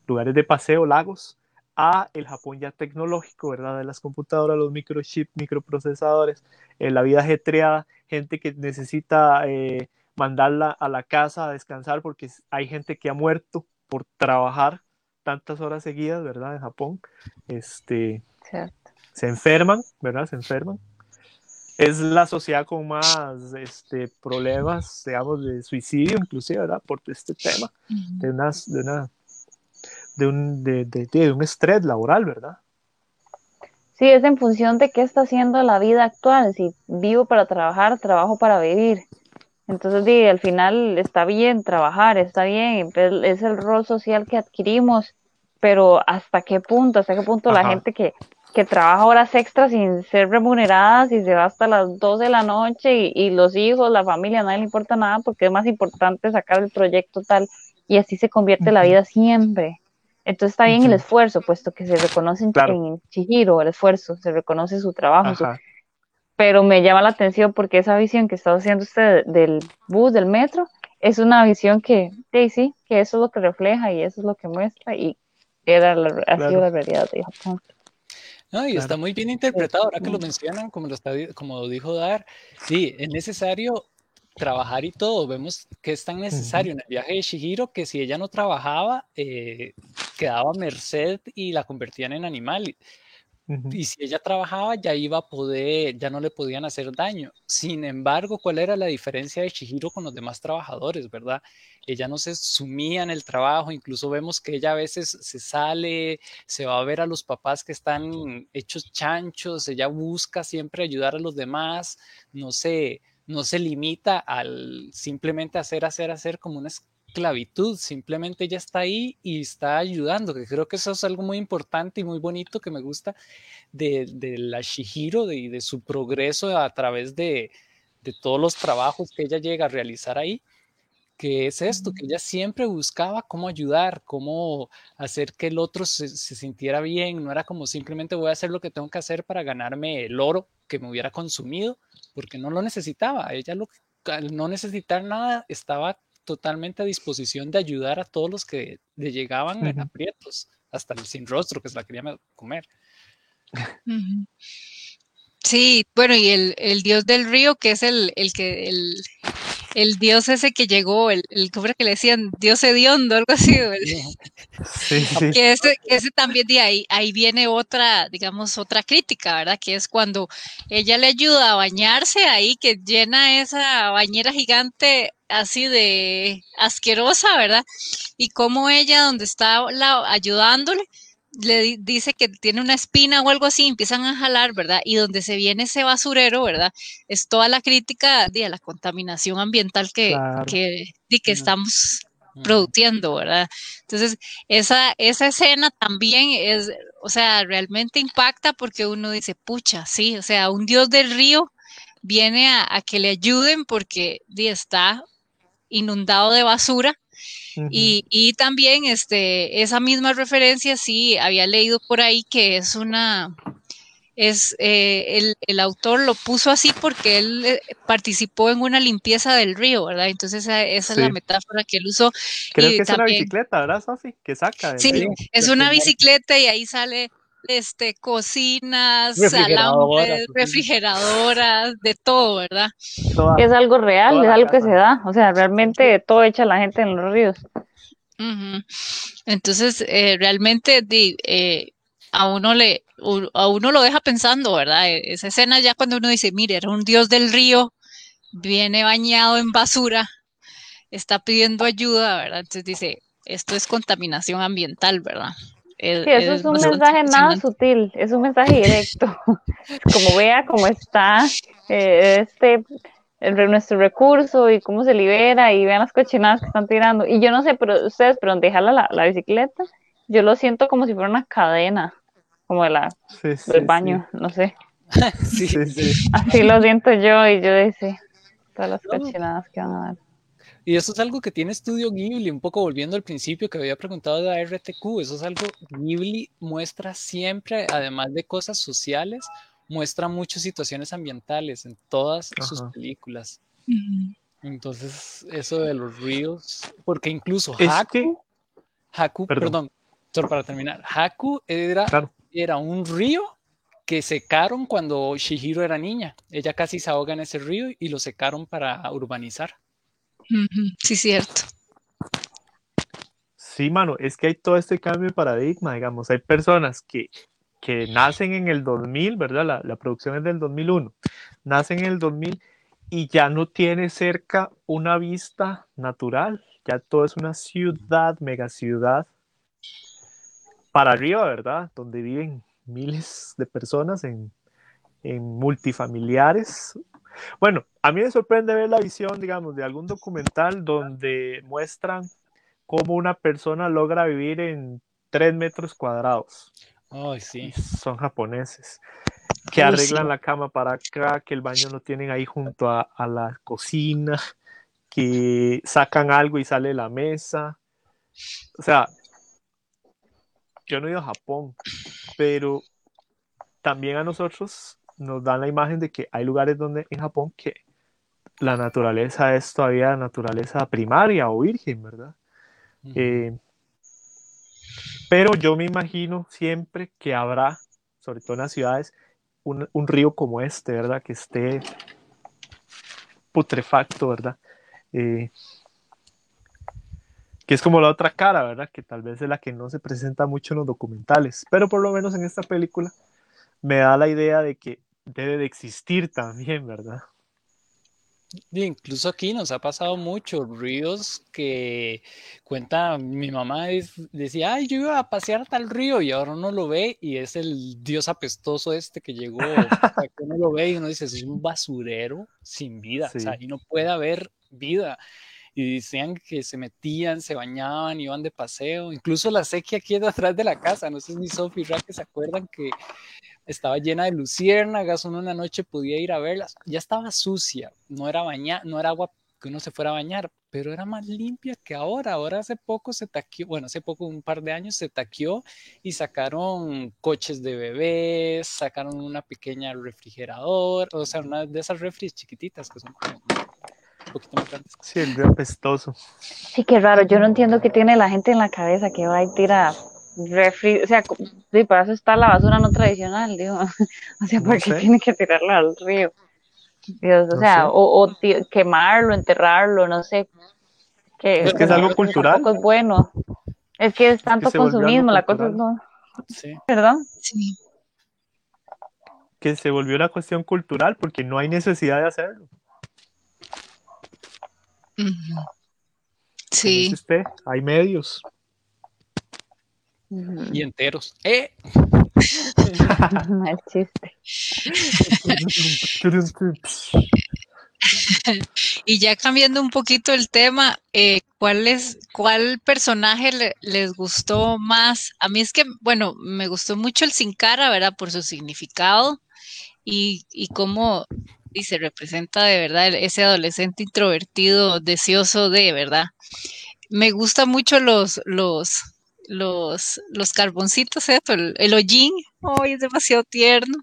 lugares de paseo, lagos, a el Japón ya tecnológico, ¿verdad? De las computadoras, los microchips, microprocesadores, en la vida ajetreada, gente que necesita eh, mandarla a la casa a descansar porque hay gente que ha muerto por trabajar tantas horas seguidas, ¿verdad? En Japón, este, se enferman, ¿verdad? Se enferman. Es la sociedad con más este, problemas, digamos, de suicidio, inclusive, ¿verdad? Por este tema, de, unas, de una de un, de, de, un estrés laboral, ¿verdad? Sí, es en función de qué está haciendo la vida actual. Si vivo para trabajar, trabajo para vivir. Entonces, sí, al final está bien trabajar, está bien, es el rol social que adquirimos, pero ¿hasta qué punto? ¿Hasta qué punto la gente que, que, trabaja horas extras sin ser remuneradas y se va hasta las 2 de la noche y, y, los hijos, la familia, a nadie le importa nada porque es más importante sacar el proyecto tal y así se convierte la vida siempre. Entonces está bien el esfuerzo, puesto que se reconoce en, Chihiro el esfuerzo, se reconoce su trabajo. pero me llama la atención porque esa visión que está haciendo usted del bus, del metro, es una visión que, sí, sí, que eso es lo que refleja y eso es lo que muestra y era la, ha sido la realidad de Japón. No, y está muy bien interpretado, ahora que lo mencionan, como lo, está, como dijo Dar, sí, es necesario trabajar y todo. Vemos que es tan necesario en el viaje de Shihiro que si ella no trabajaba, eh, quedaba merced y la convertían en animal. y si ella trabajaba, ya iba a poder, ya no le podían hacer daño. Sin embargo, ¿cuál era la diferencia de Shihiro con los demás trabajadores, verdad? Ella no se sumía en el trabajo, incluso vemos que ella a veces se sale, se va a ver a los papás que están hechos chanchos, ella busca siempre ayudar a los demás, no se, no se limita al simplemente hacer, hacer, hacer como una esclavitud, simplemente ella está ahí y está ayudando, que creo que eso es algo muy importante y muy bonito que me gusta de, de la Shihiro y de, su progreso a través de, de todos los trabajos que ella llega a realizar ahí que es esto, que ella siempre buscaba cómo ayudar, cómo hacer que el otro se, se, sintiera bien, no era como simplemente voy a hacer lo que tengo que hacer para ganarme el oro que me hubiera consumido, porque no lo necesitaba, ella lo, al no necesitar nada estaba totalmente a disposición de ayudar a todos los que le llegaban en aprietos, hasta el sin rostro que se la quería comer. Sí, bueno, y el, el, dios del río, que es el, el que el, el, dios ese que llegó, el, el que le decían dios hediondo, algo así. Sí, sí. Que ese, ese, también de ahí, ahí viene otra, digamos, otra crítica, ¿verdad? Que es cuando ella le ayuda a bañarse ahí, que llena esa bañera gigante así de asquerosa, ¿verdad? Y como ella, donde está la, ayudándole, le dice que tiene una espina o algo así, empiezan a jalar, ¿verdad? Y donde se viene ese basurero, ¿verdad? Es toda la crítica de la contaminación ambiental que, que, que estamos produciendo, ¿verdad? Entonces, esa, esa escena también es, o sea, realmente impacta porque uno dice, pucha, sí, o sea, un dios del río viene a, a que le ayuden porque está inundado de basura. Y, y, también este, esa misma referencia, sí, había leído por ahí que es una, es, eh, el, el, autor lo puso así porque él eh, participó en una limpieza del río, ¿verdad? Entonces esa, esa sí. es la metáfora que él usó. Creo y que es una bicicleta, ¿verdad, Sofi? Que saca. Sí, río. es una bicicleta y ahí sale este, cocinas, refrigeradoras, refrigeradoras, de todo, ¿verdad? Es algo real, es algo que se da, o sea, realmente todo echa la gente en los ríos. Uh -huh. Entonces, eh, realmente eh, a uno le, a uno lo deja pensando, ¿verdad? E, esa escena ya cuando uno dice, mire, era un dios del río, viene bañado en basura, está pidiendo ayuda, ¿verdad? Entonces dice, esto es contaminación ambiental, ¿verdad? El, sí, eso es un mensaje nada sutil, es un mensaje directo. como vea cómo está eh, este el, nuestro recurso y cómo se libera y vean las cochinadas que están tirando. Y yo no sé, pero ustedes, pero donde jala la, la bicicleta, yo lo siento como si fuera una cadena, como de la, sí, sí, del baño, sí. no sé. Así lo siento yo y yo dice todas las cochinadas que van a dar. Y eso es algo que tiene Estudio Ghibli, un poco volviendo al principio que había preguntado de la RTQ, eso es algo Ghibli muestra siempre, además de cosas sociales, muestra muchas situaciones ambientales en todas Ajá. sus películas. Uh -huh. Entonces, eso de los ríos, porque incluso es Haku, que... Haku, perdón, perdón solo para terminar, Haku era, claro. era un río que secaron cuando Shihiro era niña. Ella casi se ahoga en ese río y lo secaron para urbanizar. Sí, cierto. Sí, mano, es que hay todo este cambio de paradigma, digamos, hay personas que, que nacen en el 2000, ¿verdad? La, la, producción es del 2001, nacen en el 2000 y ya no tiene cerca una vista natural, ya todo es una ciudad, mega ciudad, para arriba, ¿verdad? Donde viven miles de personas en, en multifamiliares, bueno, a mí me sorprende ver la visión, digamos, de algún documental donde muestran cómo una persona logra vivir en tres metros cuadrados. Oh, sí. Son japoneses. Que arreglan la cama para acá, que el baño lo tienen ahí junto a, a, la cocina, que sacan algo y sale la mesa. O sea, yo no he ido a Japón, pero también a nosotros nos dan la imagen de que hay lugares donde en Japón que la naturaleza es todavía naturaleza primaria o virgen, ¿verdad? Uh -huh. eh, pero yo me imagino siempre que habrá, sobre todo en las ciudades, un, un, río como este, ¿verdad? Que esté putrefacto, ¿verdad? Eh, que es como la otra cara, ¿verdad? Que tal vez es la que no se presenta mucho en los documentales, pero por lo menos en esta película me da la idea de que debe de existir también, ¿verdad? Incluso aquí nos ha pasado mucho, ríos que cuenta mi mamá, decía, ay, yo iba a pasear tal río y ahora uno lo ve y es el dios apestoso este que llegó, que uno lo ve y uno dice, es un basurero sin vida, o sea, y no puede haber vida. Y decían que se metían, se bañaban, iban de paseo, incluso la sequía aquí atrás de la casa, no sé si Sophie y que se acuerdan que estaba llena de luciérnagas, uno una noche podía ir a verlas, ya estaba sucia, no era baña, no era agua que uno se fuera a bañar, pero era más limpia que ahora. Ahora hace poco se taqueó, bueno, hace poco, un par de años se taqueó y sacaron coches de bebés, sacaron una pequeña refrigerador, o sea, una de esas refris chiquititas que son como un poquito más grandes. Sí, el de apestoso. Sí, qué raro. Yo no entiendo qué tiene la gente en la cabeza que va y tira refri, o sea, sí, para eso está la basura no tradicional, digo. O sea, ¿por qué tiene que tirarla al río? Dios, o sea, o, quemarlo, enterrarlo, no sé. Que, es que es algo cultural. Tampoco es bueno. Es que es tanto consumismo, la cosa es no. Sí. ¿Perdón? Sí. Que se volvió una cuestión cultural porque no hay necesidad de hacerlo. Sí. Usted, hay medios y enteros. ¡Eh! Mal chiste. y ya cambiando un poquito el tema, eh, ¿cuál, es, ¿cuál personaje les gustó más? A mí es que, bueno, me gustó mucho el Sin Cara, ¿verdad? Por su significado y, y cómo y se representa de verdad ese adolescente introvertido, deseoso de, ¿verdad? Me gusta mucho los, los, los, los carboncitos, el, el hollín, hoy es demasiado tierno.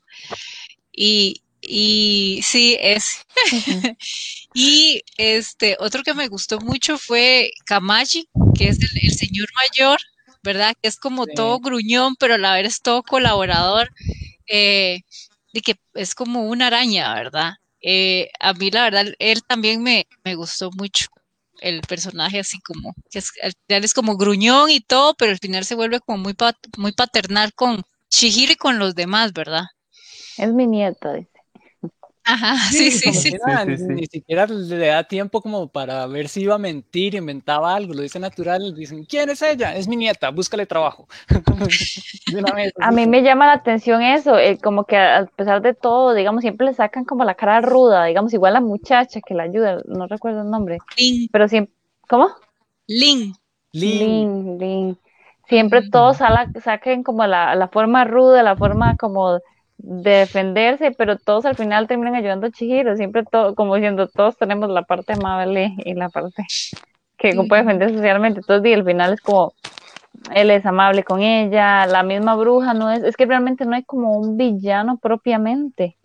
Y, y sí, es. y este, otro que me gustó mucho fue Kamaji, que es el, señor mayor, ¿verdad? Que es como todo gruñón, pero a la vez es todo colaborador. Eh, de que es como una araña, ¿verdad? Eh, a mí la verdad, él también me, me gustó mucho el personaje así como, que es, al final es como gruñón y todo, pero al final se vuelve como muy, muy paternal con Shihiro y con los demás, ¿verdad? Es mi nieta, dice. Ajá, sí, sí, sí, Ni siquiera le da tiempo como para ver si iba a mentir, inventaba algo, lo dice natural, dicen, ¿quién es ella? Es mi nieta, búscale trabajo. a mí me llama la atención eso, eh, como que a pesar de todo, digamos, siempre le sacan como la cara ruda, digamos, igual la muchacha que la ayuda, no recuerdo el nombre, pero siempre, ¿cómo? Lin. Lin, Lin. Siempre todos saquen como la, la forma ruda, la forma como de defenderse, pero todos al final terminan ayudando a Chihiro, siempre todo, como diciendo, todos tenemos la parte amable y la parte que puede defender socialmente, entonces y al final es como, él es amable con ella, la misma bruja no es, es que realmente no hay como un villano propiamente,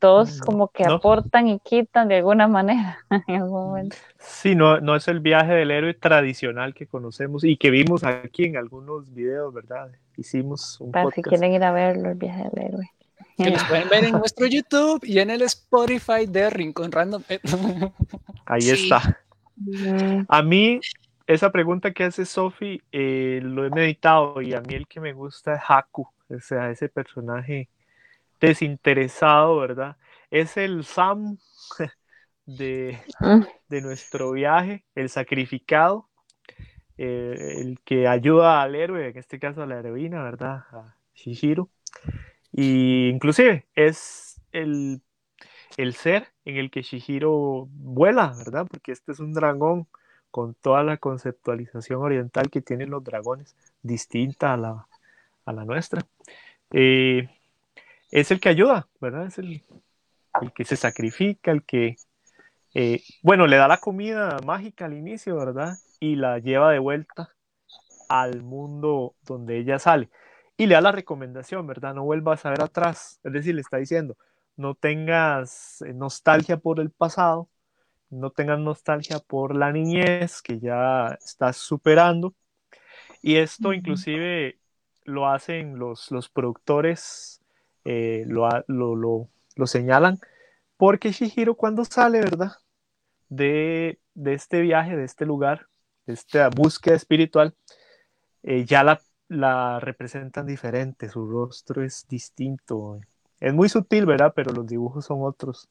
todos como que aportan y quitan de alguna manera en algún momento. Sí, no, no es el viaje del héroe tradicional que conocemos y que vimos aquí en algunos videos, ¿verdad? hicimos un Para si quieren ir a verlo, el viaje del héroe. Que nos pueden ver en nuestro YouTube y en el Spotify de Rincón Random. Ahí está. A mí, esa pregunta que hace Sophie, eh, lo he meditado y a mí el que me gusta es Haku, o sea, ese personaje desinteresado, ¿verdad? Es el Sam de, ah. de nuestro viaje, el sacrificado, eh, el que ayuda al héroe, en este caso a la heroína, ¿verdad? A Shihiro. Y inclusive es el, el ser en el que Shihiro vuela, ¿verdad? Porque este es un dragón con toda la conceptualización oriental que tienen los dragones, distinta a la, a la nuestra. Eh, es el que ayuda, ¿verdad? Es el, el que se sacrifica, el que, eh, bueno, le da la comida mágica al inicio, ¿verdad? y la lleva de vuelta al mundo donde ella sale. Y le da la recomendación, ¿verdad? No vuelvas a ver atrás. Es decir, le está diciendo, no tengas eh, nostalgia por el pasado, no tengas nostalgia por la niñez que ya estás superando. Y esto inclusive lo hacen los, los productores, eh, lo, lo, lo, señalan, porque Shihiro cuando sale, ¿verdad? De, de este viaje, de este lugar, esta búsqueda espiritual, eh, ya la la representan diferente, su rostro es distinto. Es muy sutil, ¿verdad? Pero los dibujos son otros.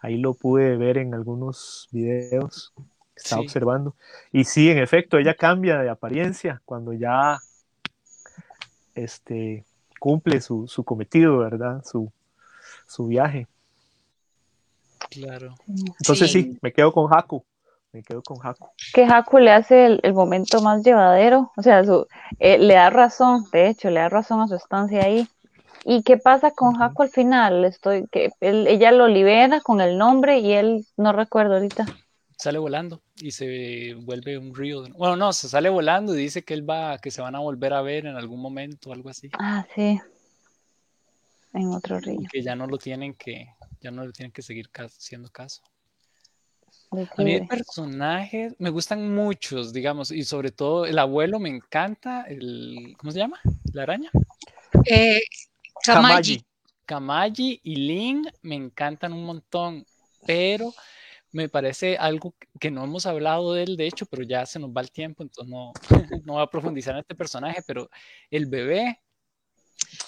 Ahí lo pude ver en algunos videos que estaba Sí. observando. Y sí, en efecto, ella cambia de apariencia cuando ya este, cumple su, su cometido, ¿verdad? Su, su viaje. Claro. Entonces Sí. sí, me quedo con Haku. Me quedo con Haku. que Haku le hace el, el momento más llevadero, o sea, su, eh, le da razón, de hecho, le da razón a su estancia ahí. ¿Y qué pasa con Ujú. Haku al final? Estoy, que él- ella lo libera con el nombre y él no recuerdo ahorita. Sale volando y se vuelve un río. de- Bueno, no, se sale volando y dice que él va, que se van a volver a ver en algún momento, algo así. Ah, sí. En otro río. Y que ya no lo tienen que, ya no le tienen que seguir haciendo caso. A mí de personajes me gustan muchos, digamos, y sobre todo el abuelo me encanta, el, ¿cómo se llama? La araña. Eh, Kamaji. Kamaji y Lin me encantan un montón, pero me parece algo que no hemos hablado de él, de hecho, pero ya se nos va el tiempo, entonces no, no voy a profundizar en este personaje, pero el bebé,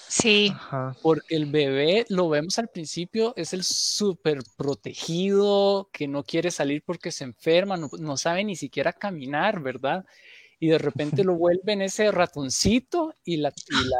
Sí, Ajá. porque el bebé lo vemos al principio, es el súper protegido, que no quiere salir porque se enferma, no, no sabe ni siquiera caminar, ¿verdad? Y de repente lo vuelven ese ratoncito y la, y la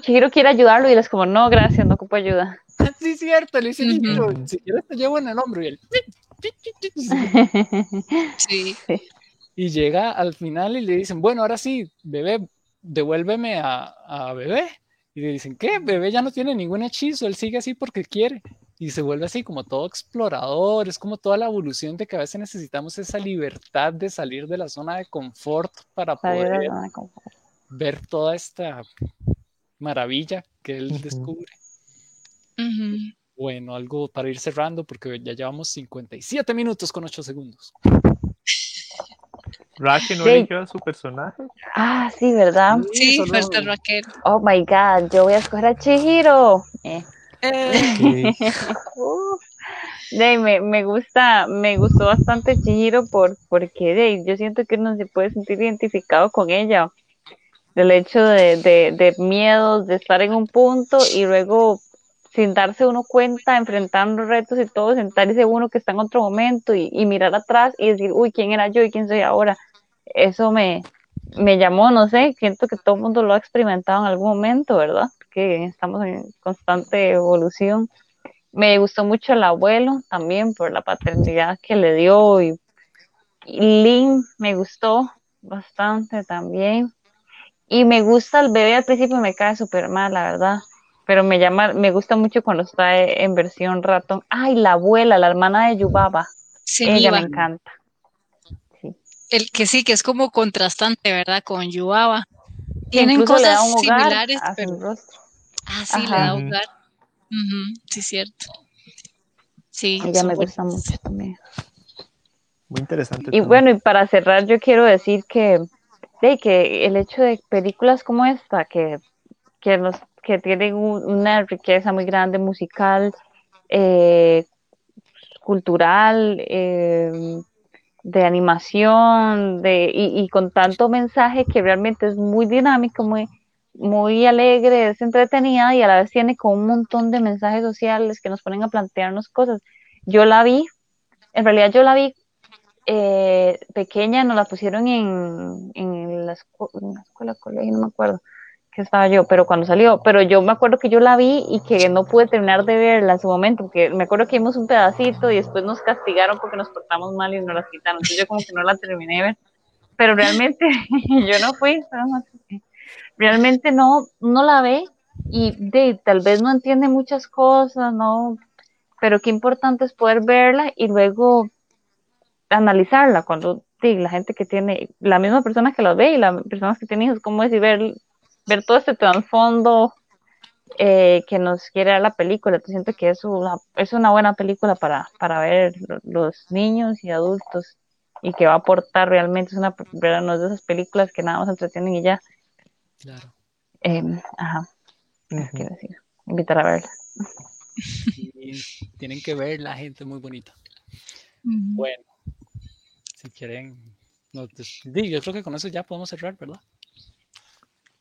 Chihiro quiere ayudarlo y él es como, no, gracias, no ocupo ayuda. sí, es cierto, le dice. "Chihiro, si quieres te llevo en el hombro y él... sí. Y llega al final y le dicen, bueno, ahora sí, bebé, devuélveme a, a bebé. Y le dicen, ¿qué? Bebé ya no tiene ningún hechizo, él sigue así porque quiere. Y se vuelve así como todo explorador, es como toda la evolución de que a veces necesitamos esa libertad de salir de la zona de confort para Salir de la poder zona de confort. Ver toda esta maravilla que él descubre. Bueno, algo para ir cerrando porque ya llevamos 57 minutos con 8 segundos. Raki no Sí. eligió a su personaje. Ah, sí, ¿verdad? Sí, falta Raquel. Oh my god, yo voy a escoger a Chihiro. Eh. Eh, Uh, de, me, me gusta, me gustó bastante Chihiro por, porque de, yo siento que uno se puede sentir identificado con ella. Del hecho de, de, miedos, de estar en un punto y luego sin darse uno cuenta, enfrentando retos y todo, sentarse uno que está en otro momento y, y mirar atrás y decir, uy, ¿quién era yo y quién soy ahora? Eso me, me llamó, no sé, siento que todo el mundo lo ha experimentado en algún momento, ¿verdad? Que estamos en constante evolución. Me gustó mucho el abuelo también por la paternidad que le dio y, y Lynn me gustó bastante también. Y me gusta el bebé al principio, me cae súper mal, la verdad. Pero me llama, me gusta mucho cuando está en versión ratón. Ay, la abuela, la hermana de Yubaba. Se Ella me encanta. El que sí, que es como contrastante, ¿verdad? Con Yuaba. Tienen Incluso le cosas da un hogar similares, a su pero. rostro. Ah, sí, le da hogar. Ujú, sí, cierto. Sí. Ella me gusta mucho también. Muy interesante. Y bueno, y para cerrar, yo quiero decir que, sí, que el hecho de películas como esta, que, que, tienen un- una riqueza muy grande musical, eh, cultural, eh, de animación, de, y, con tanto mensaje que realmente es muy dinámico, muy, muy alegre, es entretenida y a la vez tiene como un montón de mensajes sociales que nos ponen a plantearnos cosas. Yo la vi, en realidad yo la vi eh, pequeña, nos la pusieron en, en, la, escuela, colegio, no me acuerdo que estaba yo, pero cuando salió, pero yo me acuerdo que yo la vi y que no pude terminar de verla en su momento, porque me acuerdo que vimos un pedacito y después nos castigaron porque nos portamos mal y nos la quitaron, entonces yo como que no la terminé de ver, pero realmente yo no fui, realmente no, no la ve y de, tal vez no entiende muchas cosas, no, pero qué importante es poder verla y luego analizarla cuando la gente que tiene, la misma persona que los ve y las personas que tienen hijos, cómo es y ver, ver todo este trasfondo eh, que nos quiere dar la película. Te siento que es una, es una buena película para, para ver los niños y adultos y que va a aportar realmente. Es una, no es de esas películas que nada más entretienen y ya. Claro. Em, ajá. quiero decir. Invitar a verla. tienen que ver la gente muy bonita. Bueno, si quieren, no, pues, yo creo que con eso ya podemos cerrar, ¿verdad?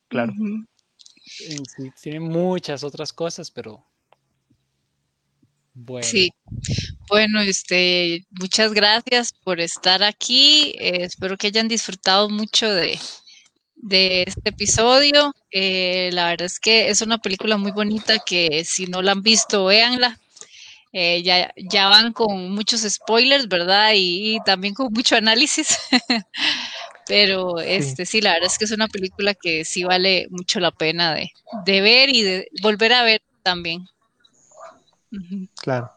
Claro. Sí, tiene muchas otras cosas, pero bueno. Sí. Bueno, este, muchas gracias por estar aquí. Eh, espero que hayan disfrutado mucho de, de este episodio. Eh, la verdad es que es una película muy bonita que si no la han visto, véanla. Eh, ya, ya van con muchos spoilers, ¿verdad? Y, también con mucho análisis. Pero este sí, la verdad es que es una película que sí vale mucho la pena de, de ver y de volver a ver también. Claro.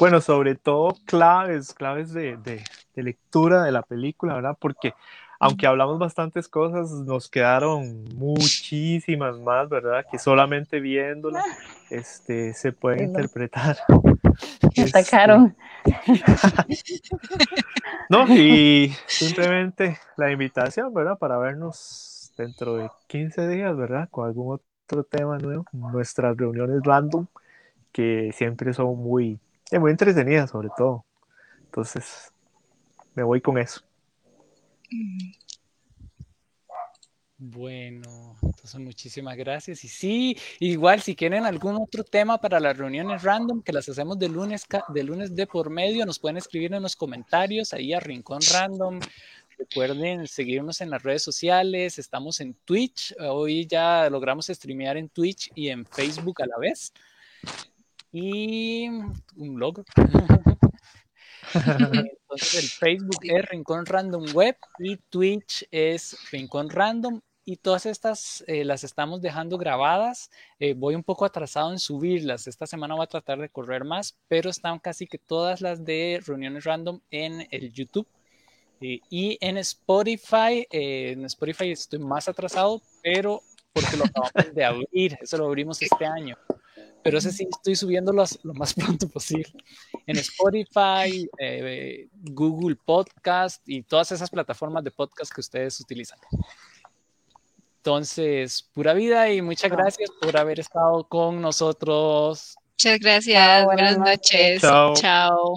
Bueno, sobre todo claves, claves de, de, de, lectura de la película, ¿verdad? Porque aunque hablamos bastantes cosas, nos quedaron muchísimas más, ¿verdad? Que solamente viéndola este, se puede interpretar. Me atacaron. no, y simplemente la invitación, ¿verdad? Para vernos dentro de 15 días, ¿verdad? Con algún otro tema nuevo. Nuestras reuniones random, que siempre son muy, eh, muy entretenidas, sobre todo. Entonces, me voy con eso. Bueno, entonces muchísimas gracias. Y sí, igual si quieren algún otro tema para las reuniones random, que las hacemos de lunes, de lunes de por medio, nos pueden escribir en los comentarios ahí a Rincón Random. Recuerden seguirnos en las redes sociales, estamos en Twitch, hoy ya logramos streamear en Twitch y en Facebook a la vez. Y un logo. Entonces el Facebook es Rincón Random Web y Twitch es Rincón Random y todas estas eh, las estamos dejando grabadas. Eh, voy un poco atrasado en subirlas. Esta semana voy a tratar de correr más, pero están casi que todas las de reuniones random en el YouTube. Eh, y en Spotify, en Spotify estoy más atrasado, pero porque lo acabamos de abrir, eso lo abrimos este año pero ese sí estoy subiéndolos lo más pronto posible. En Spotify, Google Podcast y todas esas plataformas de podcast que ustedes utilizan. Entonces, pura vida y muchas gracias por haber estado con nosotros. Muchas gracias. buenas, noches. Chao.